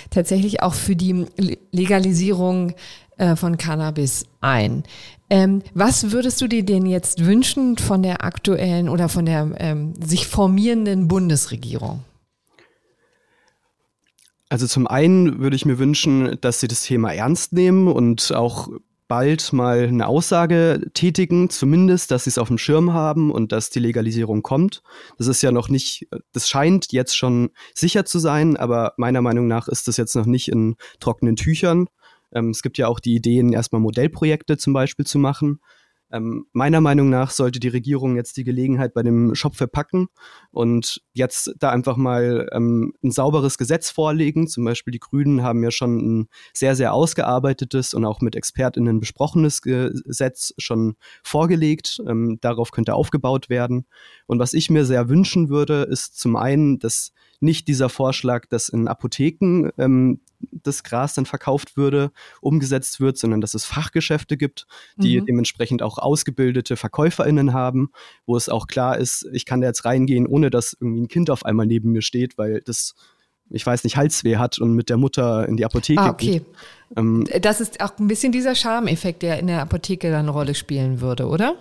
tatsächlich auch für die Legalisierung äh, von Cannabis ein. Ähm, was würdest du dir denn jetzt wünschen von der aktuellen oder von der ähm, sich formierenden Bundesregierung? Also zum einen würde ich mir wünschen, dass sie das Thema ernst nehmen und auch bald mal eine Aussage tätigen, zumindest, dass sie es auf dem Schirm haben und dass die Legalisierung kommt. Das ist ja noch nicht, das scheint jetzt schon sicher zu sein, aber meiner Meinung nach ist das jetzt noch nicht in trockenen Tüchern. Ähm, es gibt ja auch die Ideen, erstmal Modellprojekte zum Beispiel zu machen. Ähm, meiner Meinung nach sollte die Regierung jetzt die Gelegenheit bei dem Shop verpacken und jetzt da einfach mal ähm, ein sauberes Gesetz vorlegen. Zum Beispiel die Grünen haben ja schon ein sehr, sehr ausgearbeitetes und auch mit ExpertInnen besprochenes Gesetz schon vorgelegt. Ähm, darauf könnte aufgebaut werden. Und was ich mir sehr wünschen würde, ist zum einen, dass nicht dieser Vorschlag, dass in Apotheken ähm, das Gras dann verkauft würde, umgesetzt wird, sondern dass es Fachgeschäfte gibt, die mhm. dementsprechend auch ausgebildete VerkäuferInnen haben, wo es auch klar ist, ich kann da jetzt reingehen, ohne dass irgendwie ein Kind auf einmal neben mir steht, weil das ich weiß nicht, Halsweh hat und mit der Mutter in die Apotheke ah, okay. geht. Ähm, das ist auch ein bisschen dieser Charmeffekt, der in der Apotheke dann eine Rolle spielen würde, oder?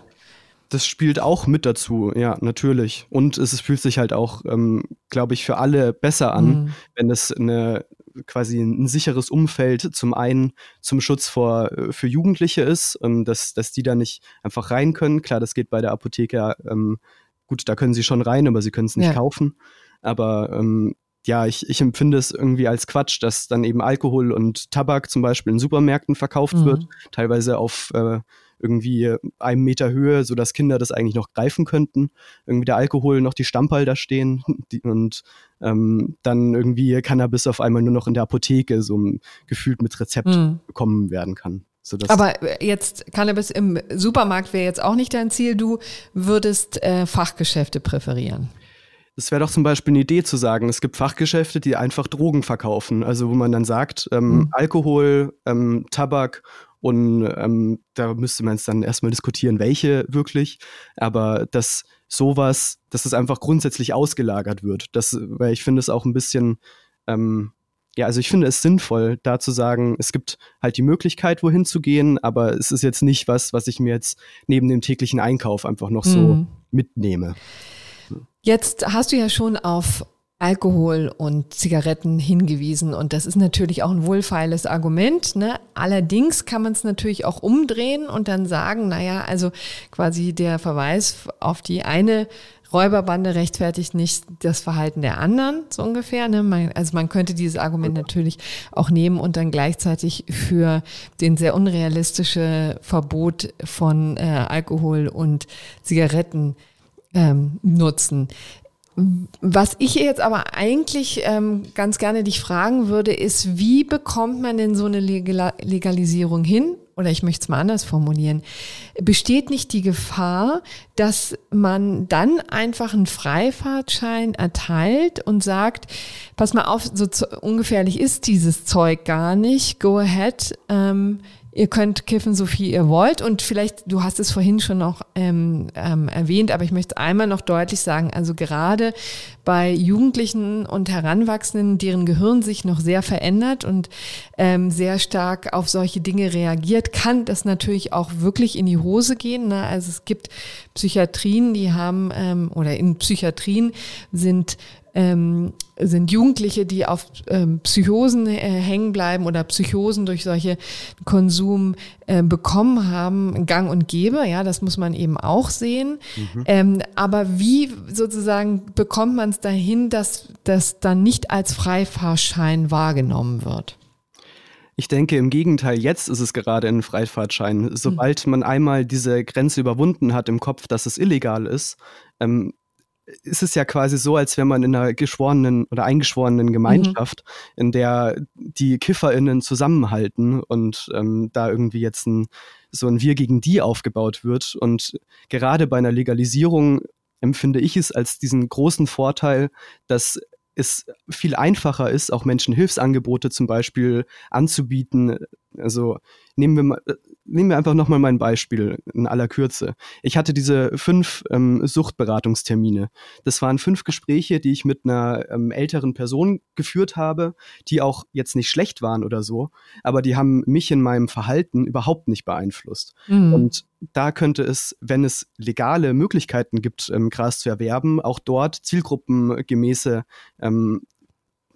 Das spielt auch mit dazu, ja, natürlich. Und es, es fühlt sich halt auch, ähm, glaube ich, für alle besser an, mhm. wenn es eine quasi ein sicheres Umfeld zum einen zum Schutz vor äh, für Jugendliche ist, ähm, dass, dass die da nicht einfach rein können. Klar, das geht bei der Apotheke, ähm, gut, da können sie schon rein, aber sie können es nicht ja. kaufen. Aber ähm, ja, ich, ich empfinde es irgendwie als Quatsch, dass dann eben Alkohol und Tabak zum Beispiel in Supermärkten verkauft mhm. wird, teilweise auf äh, irgendwie einem Meter Höhe, sodass Kinder das eigentlich noch greifen könnten. Irgendwie der Alkohol noch die Stammball da stehen die, und ähm, dann irgendwie Cannabis auf einmal nur noch in der Apotheke so gefühlt mit Rezept mhm. bekommen werden kann. Aber jetzt Cannabis im Supermarkt wäre jetzt auch nicht dein Ziel. Du würdest äh, Fachgeschäfte präferieren. Es wäre doch zum Beispiel eine Idee zu sagen, es gibt Fachgeschäfte, die einfach Drogen verkaufen. Also wo man dann sagt, ähm, mhm. Alkohol, ähm, Tabak Und ähm, da müsste man es dann erstmal diskutieren, welche wirklich. Aber dass sowas, dass es einfach grundsätzlich ausgelagert wird. Das, weil ich finde es auch ein bisschen, ähm, ja, also ich finde es sinnvoll, da zu sagen, es gibt halt die Möglichkeit, wohin zu gehen, aber es ist jetzt nicht was, was ich mir jetzt neben dem täglichen Einkauf einfach noch so mhm. mitnehme. Jetzt hast du ja schon auf Alkohol und Zigaretten hingewiesen. Und das ist natürlich auch ein wohlfeiles Argument. Ne? Allerdings kann man es natürlich auch umdrehen und dann sagen, naja, also quasi der Verweis auf die eine Räuberbande rechtfertigt nicht das Verhalten der anderen, so ungefähr. Ne? Man, also man könnte dieses Argument natürlich auch nehmen und dann gleichzeitig für den sehr unrealistische Verbot von äh, Alkohol und Zigaretten ähm, nutzen. Was ich jetzt aber eigentlich ähm, ganz gerne dich fragen würde, ist, wie bekommt man denn so eine Legalisierung hin? Oder ich möchte es mal anders formulieren. Besteht nicht die Gefahr, dass man dann einfach einen Freifahrtschein erteilt und sagt, pass mal auf, so ungefährlich ist dieses Zeug gar nicht, go ahead, ähm, Ihr könnt kiffen, so viel ihr wollt. Und vielleicht, du hast es vorhin schon noch ähm, ähm, erwähnt, aber ich möchte einmal noch deutlich sagen, also gerade bei Jugendlichen und Heranwachsenden, deren Gehirn sich noch sehr verändert und ähm, sehr stark auf solche Dinge reagiert, kann das natürlich auch wirklich in die Hose gehen. Ne? Also es gibt Psychiatrien, die haben, ähm, oder in Psychiatrien sind ähm, sind Jugendliche, die auf ähm, Psychosen äh, hängen bleiben oder Psychosen durch solche Konsum äh, bekommen haben, gang und gäbe. Ja, das muss man eben auch sehen. Mhm. Ähm, aber wie sozusagen bekommt man es dahin, dass das dann nicht als Freifahrschein wahrgenommen wird? Ich denke im Gegenteil, jetzt ist es gerade ein Freifahrtschein. Sobald man einmal diese Grenze überwunden hat im Kopf, dass es illegal ist, ähm, ist es ja quasi so, als wenn man in einer geschworenen oder eingeschworenen Gemeinschaft, mhm. in der die KifferInnen zusammenhalten und ähm, da irgendwie jetzt ein, so ein Wir gegen die aufgebaut wird. Und gerade bei einer Legalisierung empfinde ich es als diesen großen Vorteil, dass es viel einfacher ist, auch Menschen Hilfsangebote zum Beispiel anzubieten. Also nehmen wir mal, nehmen wir einfach nochmal mein Beispiel in aller Kürze. Ich hatte diese fünf ähm, Suchtberatungstermine. Das waren fünf Gespräche, die ich mit einer ähm, älteren Person geführt habe, die auch jetzt nicht schlecht waren oder so, aber die haben mich in meinem Verhalten überhaupt nicht beeinflusst. Mhm. Und da könnte es, wenn es legale Möglichkeiten gibt, ähm, Gras zu erwerben, auch dort zielgruppengemäße ähm,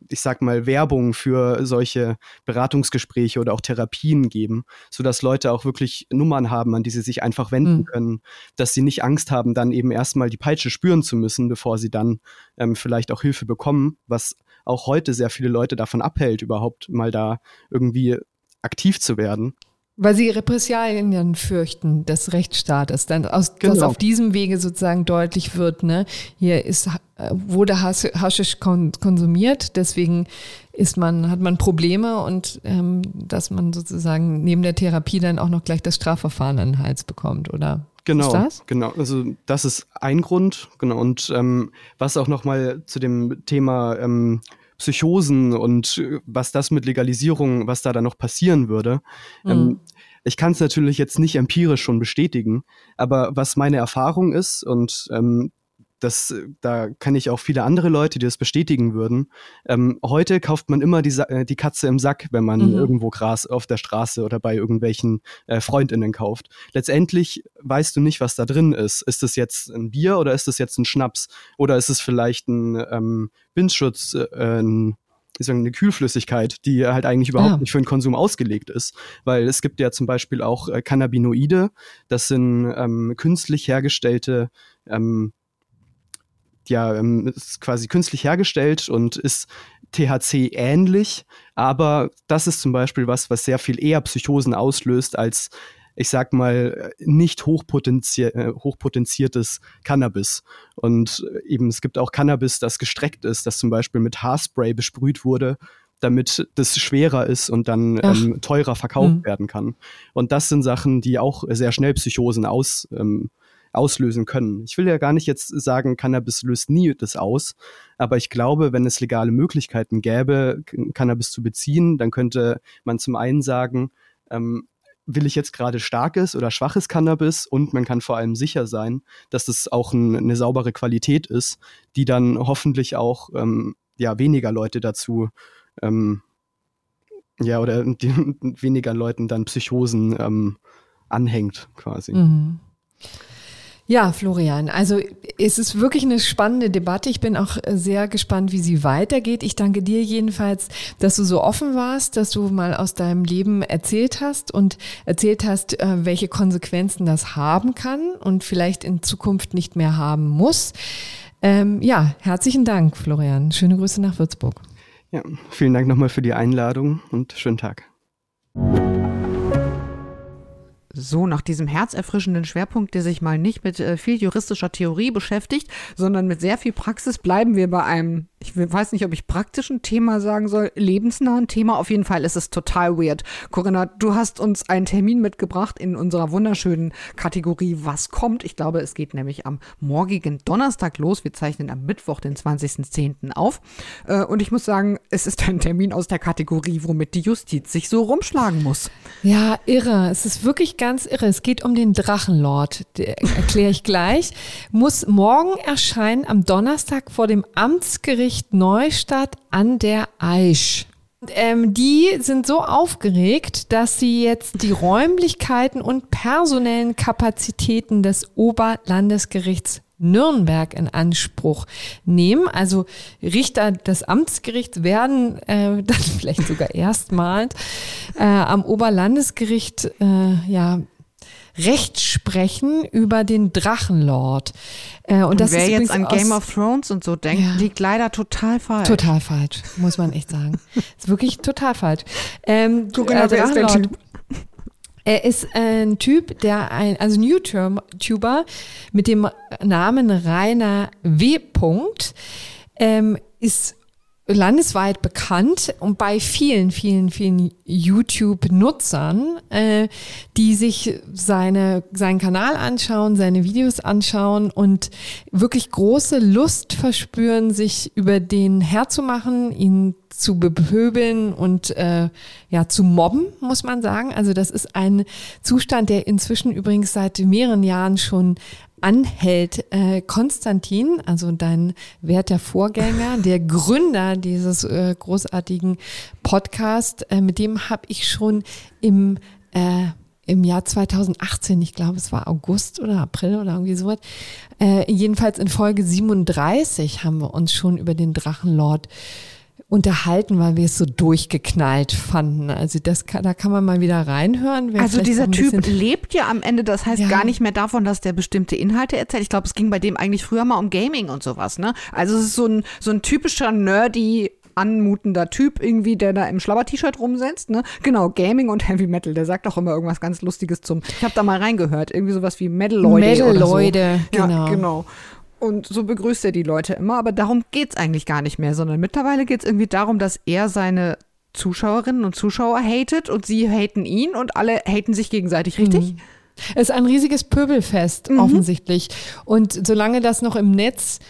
ich sag mal, Werbung für solche Beratungsgespräche oder auch Therapien geben, sodass Leute auch wirklich Nummern haben, an die sie sich einfach wenden mhm. können, dass sie nicht Angst haben, dann eben erstmal die Peitsche spüren zu müssen, bevor sie dann ähm, vielleicht auch Hilfe bekommen, was auch heute sehr viele Leute davon abhält, überhaupt mal da irgendwie aktiv zu werden. Weil sie Repressalien dann fürchten des Rechtsstaates, dann aus, genau. dass auf diesem Wege sozusagen deutlich wird, ne, hier ist, äh, wurde Haschisch konsumiert, deswegen ist man, hat man Probleme und ähm, dass man sozusagen neben der Therapie dann auch noch gleich das Strafverfahren an den Hals bekommt, oder? Genau, das? genau. Also das ist ein Grund, genau. Und ähm, was auch nochmal zu dem Thema ähm, Psychosen und äh, was das mit Legalisierung, was da dann noch passieren würde. Mhm. Ähm, ich kann es natürlich jetzt nicht empirisch schon bestätigen, aber was meine Erfahrung ist und ähm, das, da kann ich auch viele andere Leute, die das bestätigen würden. Ähm, heute kauft man immer die, äh, die Katze im Sack, wenn man mhm. irgendwo Gras auf der Straße oder bei irgendwelchen äh, Freundinnen kauft. Letztendlich weißt du nicht, was da drin ist. Ist es jetzt ein Bier oder ist es jetzt ein Schnaps? Oder ist es vielleicht ein ähm, Windschutz, äh, ein ist eine Kühlflüssigkeit, die halt eigentlich überhaupt ah. nicht für den Konsum ausgelegt ist. Weil es gibt ja zum Beispiel auch äh, Cannabinoide, das sind ähm, künstlich hergestellte ähm, ja, ähm, ist quasi künstlich hergestellt und ist THC ähnlich, aber das ist zum Beispiel was, was sehr viel eher Psychosen auslöst als ich sag mal, nicht hochpotenzi äh, hochpotenziertes Cannabis. Und eben es gibt auch Cannabis, das gestreckt ist, das zum Beispiel mit Haarspray besprüht wurde, damit das schwerer ist und dann ähm, teurer verkauft mhm. werden kann. Und das sind Sachen, die auch sehr schnell Psychosen aus, ähm, auslösen können. Ich will ja gar nicht jetzt sagen, Cannabis löst nie das aus, aber ich glaube, wenn es legale Möglichkeiten gäbe, Cannabis zu beziehen, dann könnte man zum einen sagen, ähm, will ich jetzt gerade starkes oder schwaches Cannabis und man kann vor allem sicher sein, dass es auch ein, eine saubere Qualität ist, die dann hoffentlich auch ähm, ja, weniger Leute dazu ähm, ja, oder die, weniger Leuten dann Psychosen ähm, anhängt, quasi. Mhm. Ja, Florian, also es ist wirklich eine spannende Debatte. Ich bin auch sehr gespannt, wie sie weitergeht. Ich danke dir jedenfalls, dass du so offen warst, dass du mal aus deinem Leben erzählt hast und erzählt hast, äh, welche Konsequenzen das haben kann und vielleicht in Zukunft nicht mehr haben muss. Ähm, ja, herzlichen Dank, Florian. Schöne Grüße nach Würzburg. Ja, vielen Dank nochmal für die Einladung und schönen Tag. So, nach diesem herzerfrischenden Schwerpunkt, der sich mal nicht mit äh, viel juristischer Theorie beschäftigt, sondern mit sehr viel Praxis, bleiben wir bei einem ich weiß nicht, ob ich praktischen Thema sagen soll, lebensnahen Thema. Auf jeden Fall ist es total weird. Corinna, du hast uns einen Termin mitgebracht in unserer wunderschönen Kategorie Was kommt. Ich glaube, es geht nämlich am morgigen Donnerstag los. Wir zeichnen am Mittwoch, den 20.10. auf. Äh, und ich muss sagen, es ist ein Termin aus der Kategorie, womit die Justiz sich so rumschlagen muss. Ja, irre. Es ist wirklich ganz irre. Es geht um den Drachenlord. Erkläre ich gleich. Muss morgen erscheinen am Donnerstag vor dem Amtsgericht Gericht Neustadt an der Aisch. Ähm, die sind so aufgeregt, dass sie jetzt die Räumlichkeiten und personellen Kapazitäten des Oberlandesgerichts Nürnberg in Anspruch nehmen. Also Richter des Amtsgerichts werden äh, dann vielleicht sogar erstmals äh, am Oberlandesgericht äh, ja Recht sprechen über den Drachenlord. Äh, und, und das wer ist jetzt an Game of Thrones und so denkt, ja. liegt leider total falsch. Total falsch, muss man echt sagen. ist wirklich total falsch. Ähm, Guck mal, äh, wer ist der Typ? Er ist ein Typ, der ein, also ein YouTuber mit dem Namen Rainer W. Ähm, ist landesweit bekannt und bei vielen, vielen, vielen YouTube-Nutzern, äh, die sich seine, seinen Kanal anschauen, seine Videos anschauen und wirklich große Lust verspüren, sich über den herzumachen, ihn zu bepöbeln und äh, ja zu mobben, muss man sagen. Also das ist ein Zustand, der inzwischen übrigens seit mehreren Jahren schon anhält. Äh, Konstantin, also dein werter Vorgänger, der Gründer dieses äh, großartigen Podcast, äh, mit dem habe ich schon im äh, im Jahr 2018, ich glaube, es war August oder April oder irgendwie sowas. Äh, jedenfalls in Folge 37 haben wir uns schon über den Drachenlord unterhalten, weil wir es so durchgeknallt fanden. Also das kann, da kann man mal wieder reinhören. Also dieser Typ lebt ja am Ende, das heißt ja. gar nicht mehr davon, dass der bestimmte Inhalte erzählt. Ich glaube, es ging bei dem eigentlich früher mal um Gaming und sowas, ne? Also es ist so ein, so ein typischer nerdy anmutender Typ irgendwie, der da im Schlabber-T-Shirt rumsetzt, ne? Genau, Gaming und Heavy Metal. Der sagt auch immer irgendwas ganz Lustiges zum. Ich habe da mal reingehört, irgendwie sowas wie Metal-Leute. Metal-Leute, so. genau. Ja, genau. Und so begrüßt er die Leute immer, aber darum geht es eigentlich gar nicht mehr, sondern mittlerweile geht es irgendwie darum, dass er seine Zuschauerinnen und Zuschauer hatet und sie haten ihn und alle haten sich gegenseitig, richtig? Mhm. Es ist ein riesiges Pöbelfest, mhm. offensichtlich. Und solange das noch im Netz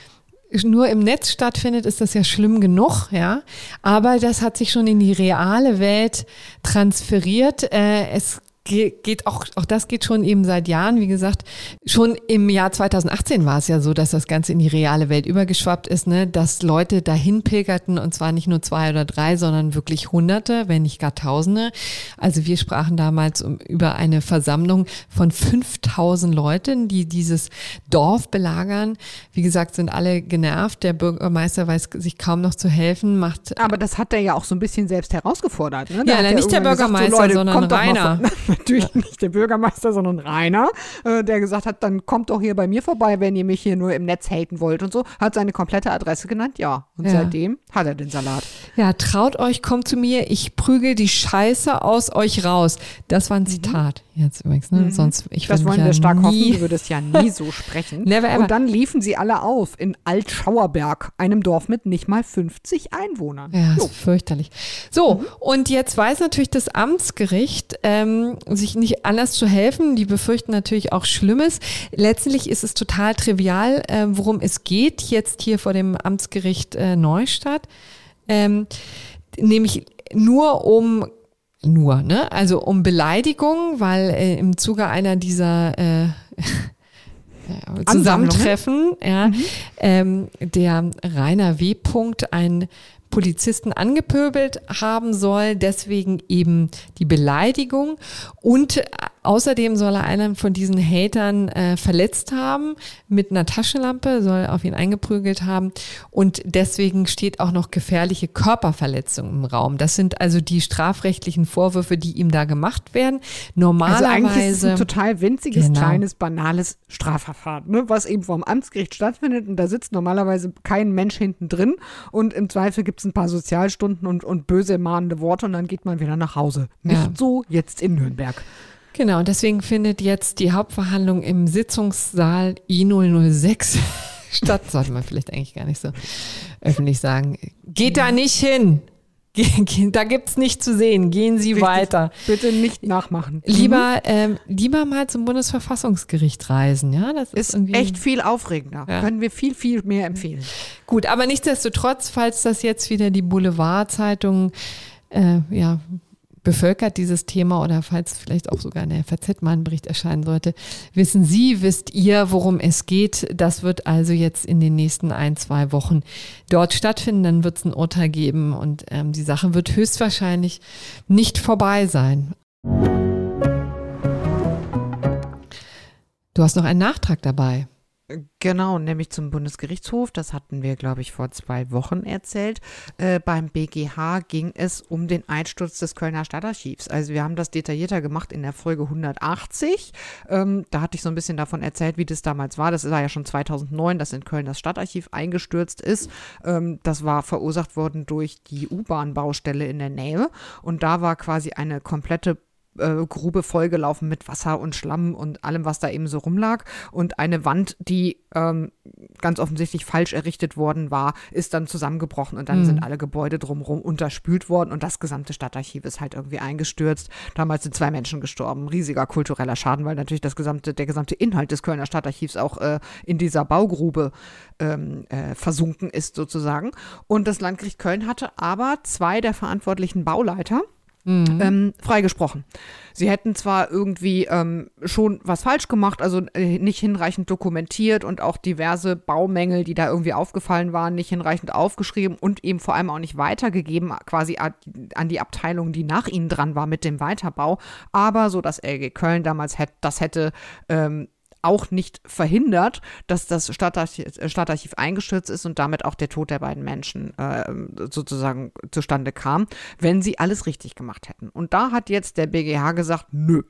nur im Netz stattfindet, ist das ja schlimm genug, ja. Aber das hat sich schon in die reale Welt transferiert. Äh, es geht auch, auch das geht schon eben seit Jahren. Wie gesagt, schon im Jahr 2018 war es ja so, dass das Ganze in die reale Welt übergeschwappt ist, ne? dass Leute dahin pilgerten und zwar nicht nur zwei oder drei, sondern wirklich Hunderte, wenn nicht gar Tausende. Also wir sprachen damals um, über eine Versammlung von 5000 Leuten, die dieses Dorf belagern. Wie gesagt, sind alle genervt. Der Bürgermeister weiß sich kaum noch zu helfen, macht. Aber das hat er ja auch so ein bisschen selbst herausgefordert. Ne? Ja, nicht der Bürgermeister, gesagt, so, Leute, sondern Rainer. Natürlich nicht der Bürgermeister, sondern Rainer, äh, der gesagt hat, dann kommt doch hier bei mir vorbei, wenn ihr mich hier nur im Netz haten wollt und so. Hat seine komplette Adresse genannt, ja. Und ja. seitdem hat er den Salat. Ja, traut euch, kommt zu mir, ich prügel die Scheiße aus euch raus. Das war ein mhm. Zitat mhm. jetzt übrigens, ne? Mhm. Sonst, ich Das wollen wir ja stark hoffen, du würdest ja nie so sprechen. Never ever. Und dann liefen sie alle auf in Altschauerberg, einem Dorf mit nicht mal 50 Einwohnern. Ja, so. ist fürchterlich. So, mhm. und jetzt weiß natürlich das Amtsgericht, ähm, sich nicht anders zu helfen. Die befürchten natürlich auch Schlimmes. Letztlich ist es total trivial, äh, worum es geht, jetzt hier vor dem Amtsgericht äh, Neustadt. Ähm, nämlich nur um nur, ne? Also um Beleidigung, weil äh, im Zuge einer dieser äh, Zusammentreffen, ja, mhm. ähm, der Rainer W. Punkt ein Polizisten angepöbelt haben soll, deswegen eben die Beleidigung und außerdem soll er einen von diesen Hatern äh, verletzt haben mit einer Taschenlampe, soll auf ihn eingeprügelt haben und deswegen steht auch noch gefährliche Körperverletzung im Raum. Das sind also die strafrechtlichen Vorwürfe, die ihm da gemacht werden. Normalerweise also eigentlich ist es ein total winziges, genau. kleines, banales Strafverfahren, ne, was eben vom Amtsgericht stattfindet und da sitzt normalerweise kein Mensch hinten drin und im Zweifel gibt es ein paar Sozialstunden und, und böse mahnende Worte und dann geht man wieder nach Hause. Nicht ja. so jetzt in Nürnberg. Genau, und deswegen findet jetzt die Hauptverhandlung im Sitzungssaal I006 statt. Sollte man vielleicht eigentlich gar nicht so öffentlich sagen. Geht da nicht hin. Da gibt's nicht zu sehen. Gehen Sie Richtig. weiter. Bitte nicht nachmachen. Lieber, mhm. ähm, lieber mal zum Bundesverfassungsgericht reisen. Ja, das ist, ist echt viel aufregender. Ja. Können wir viel, viel mehr empfehlen. Gut, aber nichtsdestotrotz, falls das jetzt wieder die Boulevardzeitung äh, ja, bevölkert dieses Thema oder falls vielleicht auch sogar in der FAZ mal ein Bericht erscheinen sollte, wissen Sie, wisst ihr, worum es geht. Das wird also jetzt in den nächsten ein, zwei Wochen dort stattfinden. Dann wird es ein Urteil geben und ähm, die Sache wird höchstwahrscheinlich nicht vorbei sein. Du hast noch einen Nachtrag dabei. Genau, nämlich zum Bundesgerichtshof. Das hatten wir, glaube ich, vor zwei Wochen erzählt. Äh, beim BGH ging es um den Einsturz des Kölner Stadtarchivs. Also wir haben das detaillierter gemacht in der Folge 180. Ähm, da hatte ich so ein bisschen davon erzählt, wie das damals war. Das war ja schon 2009, dass in Köln das Stadtarchiv eingestürzt ist. Ähm, das war verursacht worden durch die U-Bahn-Baustelle in der Nähe. Und da war quasi eine komplette äh, Grube vollgelaufen mit Wasser und Schlamm und allem, was da eben so rumlag. Und eine Wand, die ähm, ganz offensichtlich falsch errichtet worden war, ist dann zusammengebrochen und dann mhm. sind alle Gebäude drumherum unterspült worden und das gesamte Stadtarchiv ist halt irgendwie eingestürzt. Damals sind zwei Menschen gestorben. Riesiger kultureller Schaden, weil natürlich das gesamte, der gesamte Inhalt des Kölner Stadtarchivs auch äh, in dieser Baugrube ähm, äh, versunken ist sozusagen. Und das Landgericht Köln hatte aber zwei der verantwortlichen Bauleiter, Mhm. Ähm, freigesprochen. Sie hätten zwar irgendwie ähm, schon was falsch gemacht, also äh, nicht hinreichend dokumentiert und auch diverse Baumängel, die da irgendwie aufgefallen waren, nicht hinreichend aufgeschrieben und eben vor allem auch nicht weitergegeben, quasi an die Abteilung, die nach ihnen dran war mit dem Weiterbau. Aber so dass LG Köln damals hätte, das hätte ähm, auch nicht verhindert, dass das Stadtarchiv, äh, Stadtarchiv eingestürzt ist und damit auch der Tod der beiden Menschen äh, sozusagen zustande kam, wenn sie alles richtig gemacht hätten. Und da hat jetzt der BGH gesagt, nö,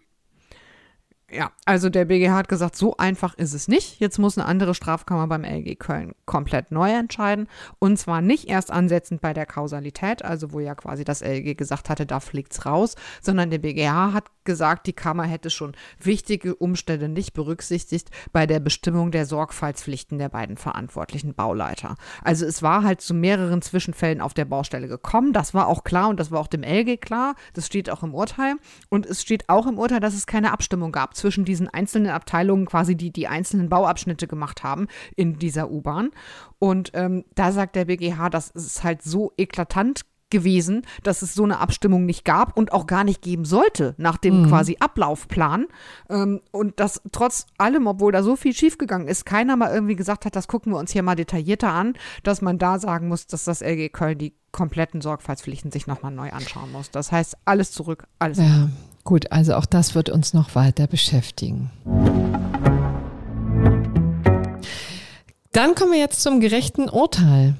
ja, also der BGH hat gesagt, so einfach ist es nicht. Jetzt muss eine andere Strafkammer beim LG Köln komplett neu entscheiden. Und zwar nicht erst ansetzend bei der Kausalität, also wo ja quasi das LG gesagt hatte, da fliegt's raus, sondern der BGH hat gesagt, die Kammer hätte schon wichtige Umstände nicht berücksichtigt bei der Bestimmung der Sorgfaltspflichten der beiden verantwortlichen Bauleiter. Also es war halt zu mehreren Zwischenfällen auf der Baustelle gekommen. Das war auch klar und das war auch dem LG klar. Das steht auch im Urteil. Und es steht auch im Urteil, dass es keine Abstimmung gab zwischen diesen einzelnen Abteilungen, quasi die die einzelnen Bauabschnitte gemacht haben in dieser U-Bahn. Und ähm, da sagt der BGH, das ist halt so eklatant gewesen, dass es so eine Abstimmung nicht gab und auch gar nicht geben sollte nach dem mhm. quasi Ablaufplan. Ähm, und dass trotz allem, obwohl da so viel schiefgegangen ist, keiner mal irgendwie gesagt hat, das gucken wir uns hier mal detaillierter an, dass man da sagen muss, dass das LG Köln die kompletten Sorgfaltspflichten sich nochmal neu anschauen muss. Das heißt, alles zurück, alles. Ja, gut, also auch das wird uns noch weiter beschäftigen. Dann kommen wir jetzt zum gerechten Urteil.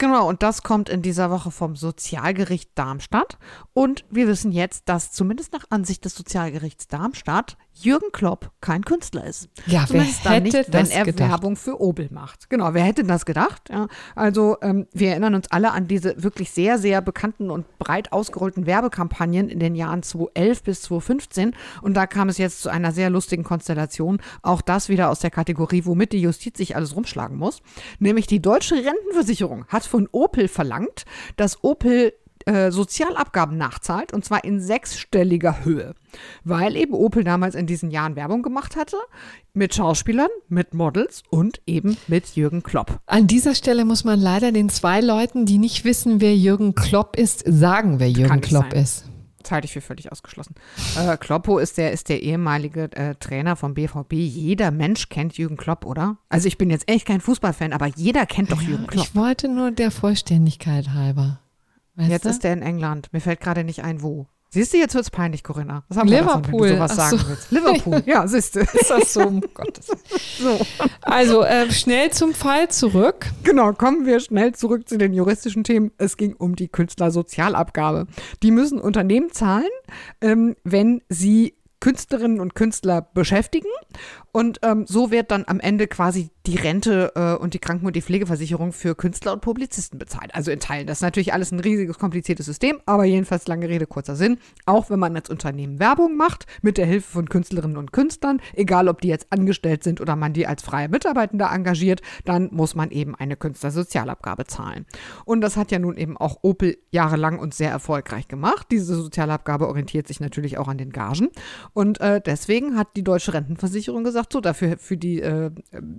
Genau, und das kommt in dieser Woche vom Sozialgericht Darmstadt. Und wir wissen jetzt, dass zumindest nach Ansicht des Sozialgerichts Darmstadt Jürgen Klopp kein Künstler ist. Ja, Zumindest wer hätte nicht, wenn er gedacht? Werbung für Opel macht. Genau, wer hätte das gedacht? Ja, also ähm, wir erinnern uns alle an diese wirklich sehr, sehr bekannten und breit ausgerollten Werbekampagnen in den Jahren 2011 bis 2015. Und da kam es jetzt zu einer sehr lustigen Konstellation. Auch das wieder aus der Kategorie, womit die Justiz sich alles rumschlagen muss. Nämlich die deutsche Rentenversicherung hat von Opel verlangt, dass Opel äh, Sozialabgaben nachzahlt und zwar in sechsstelliger Höhe, weil eben Opel damals in diesen Jahren Werbung gemacht hatte mit Schauspielern, mit Models und eben mit Jürgen Klopp. An dieser Stelle muss man leider den zwei Leuten, die nicht wissen, wer Jürgen Klopp ist, sagen, wer Jürgen Klopp sein. ist. Das halte ich für völlig ausgeschlossen. Äh, Kloppo ist der, ist der ehemalige äh, Trainer vom BVB. Jeder Mensch kennt Jürgen Klopp, oder? Also ich bin jetzt echt kein Fußballfan, aber jeder kennt doch Jürgen Klopp. Ich wollte nur der Vollständigkeit halber. Weißt Jetzt du? ist der in England. Mir fällt gerade nicht ein, wo. Siehst du, jetzt wird's peinlich, Corinna. Was haben wir Liverpool. davon, wenn du sowas sagen so. willst? Liverpool, ja, siehst du. ist das so, um Gottes. So. Also äh, schnell zum Fall zurück. Genau, kommen wir schnell zurück zu den juristischen Themen. Es ging um die Künstlersozialabgabe. Die müssen Unternehmen zahlen, ähm, wenn sie Künstlerinnen und Künstler beschäftigen. Und ähm, so wird dann am Ende quasi die Rente äh, und die Kranken- und die Pflegeversicherung für Künstler und Publizisten bezahlt. Also in Teilen. Das ist natürlich alles ein riesiges, kompliziertes System, aber jedenfalls lange Rede, kurzer Sinn. Auch wenn man als Unternehmen Werbung macht, mit der Hilfe von Künstlerinnen und Künstlern, egal ob die jetzt angestellt sind oder man die als freie Mitarbeitende engagiert, dann muss man eben eine Künstlersozialabgabe zahlen. Und das hat ja nun eben auch Opel jahrelang und sehr erfolgreich gemacht. Diese Sozialabgabe orientiert sich natürlich auch an den Gagen. Und äh, deswegen hat die Deutsche Rentenversicherung gesagt, so dafür für die äh,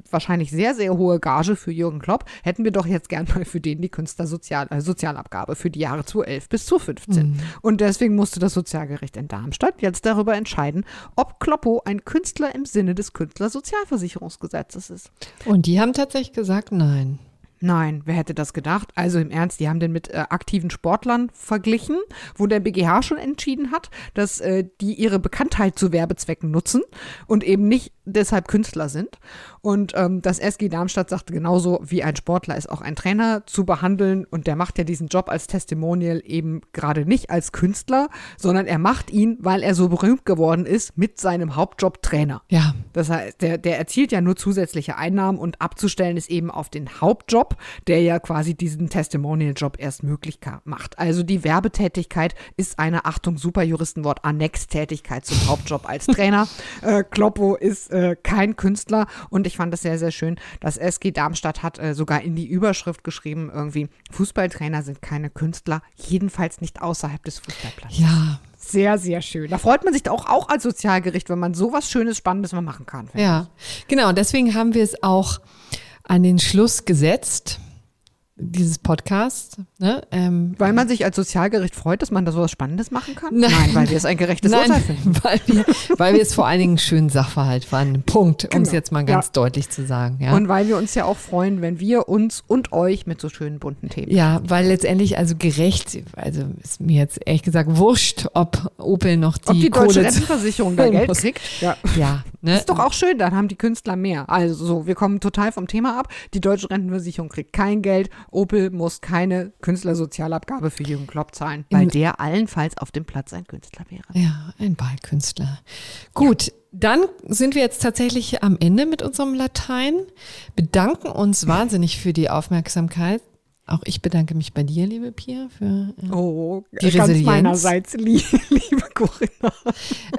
wahrscheinlich sehr, sehr hohe Gage für Jürgen Klopp hätten wir doch jetzt gern mal für den die Künstlersozial äh, Sozialabgabe für die Jahre 2011 bis 2015. Und deswegen musste das Sozialgericht in Darmstadt jetzt darüber entscheiden, ob Kloppo ein Künstler im Sinne des Künstlersozialversicherungsgesetzes ist. Und die haben tatsächlich gesagt, nein. Nein, wer hätte das gedacht? Also im Ernst, die haben den mit äh, aktiven Sportlern verglichen, wo der BGH schon entschieden hat, dass äh, die ihre Bekanntheit zu Werbezwecken nutzen und eben nicht deshalb Künstler sind. Und ähm, das SG Darmstadt sagte genauso, wie ein Sportler ist auch ein Trainer zu behandeln und der macht ja diesen Job als Testimonial eben gerade nicht als Künstler, sondern er macht ihn, weil er so berühmt geworden ist mit seinem Hauptjob Trainer. Ja, Das heißt, der, der erzielt ja nur zusätzliche Einnahmen und abzustellen ist eben auf den Hauptjob, der ja quasi diesen Testimonial-Job erst möglich macht. Also die Werbetätigkeit ist eine, Achtung, super Juristenwort, Annextätigkeit zum Hauptjob als Trainer. äh, Kloppo ist äh, kein Künstler und ich fand das sehr, sehr schön. Das SG Darmstadt hat äh, sogar in die Überschrift geschrieben, irgendwie, Fußballtrainer sind keine Künstler, jedenfalls nicht außerhalb des Fußballplatzes. ja, Sehr, sehr schön. Da freut man sich auch, auch als Sozialgericht, wenn man sowas Schönes, Spannendes mal machen kann. ja. Genau, deswegen haben wir es auch an den Schluss gesetzt, dieses Podcast. Ne? Ähm, Weil man sich als Sozialgericht freut, dass man da sowas Spannendes machen kann? Nein. weil wir es ein gerechtes Urteil Nein, finden. weil wir, weil wir es vor allen Dingen einen schönen Sachverhalt fanden. Punkt, um es Genau. jetzt mal ganz Ja. deutlich zu sagen. Ja. Und weil wir uns ja auch freuen, wenn wir uns und euch mit so schönen bunten Themen. Ja, weil letztendlich also gerecht, also ist mir jetzt ehrlich gesagt wurscht, ob Opel noch die, Ob die deutsche Kohle Rentenversicherung da Geld kriegt? Ja. Ja, ne? Ist doch auch schön, dann haben die Künstler mehr. Also so, wir kommen total vom Thema ab. Die deutsche Rentenversicherung kriegt kein Geld. Opel muss keine Künstlersozialabgabe für Jürgen Klopp zahlen, weil In- der allenfalls auf dem Platz ein Künstler wäre. Ja, ein Ballkünstler. Gut, dann sind wir jetzt tatsächlich am Ende mit unserem Latein, bedanken uns wahnsinnig für die Aufmerksamkeit. Auch ich bedanke mich bei dir, liebe Pia, für äh, Oh, Die ganz Resilienz. meinerseits, lie- liebe Corinna.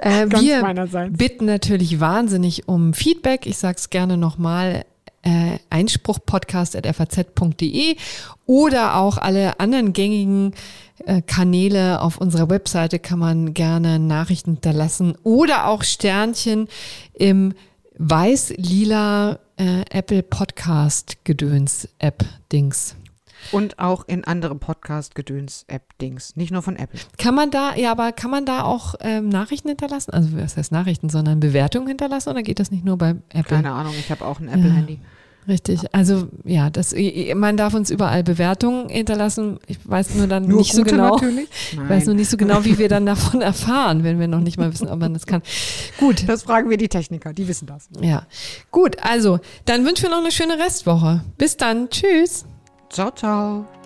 Äh, Ganz wir meinerseits. bitten natürlich wahnsinnig um Feedback. Ich sage es gerne nochmal. Äh, Einspruchpodcast.faz.de oder auch alle anderen gängigen äh, Kanäle auf unserer Webseite kann man gerne Nachrichten hinterlassen oder auch Sternchen im weiß-lila äh, Apple Podcast Gedöns App Dings. Und auch in andere Podcast-Gedöns-App-Dings. Nicht nur von Apple. Kann man da, ja, aber kann man da auch ähm, Nachrichten hinterlassen? Also was heißt Nachrichten, sondern Bewertungen hinterlassen oder geht das nicht nur bei Apple? Keine Ahnung, ich habe auch ein Apple-Handy. Richtig. Also ja, das, man darf uns überall Bewertungen hinterlassen. Ich weiß nur dann Nur nicht so genau. natürlich? Ich weiß nur nicht so genau, wie wir dann davon erfahren, wenn wir noch nicht mal wissen, ob man das kann. Gut. Das fragen wir die Techniker, die wissen das. Ja. Gut, also dann wünschen wir noch eine schöne Restwoche. Bis dann. Tschüss. Ciao, ciao.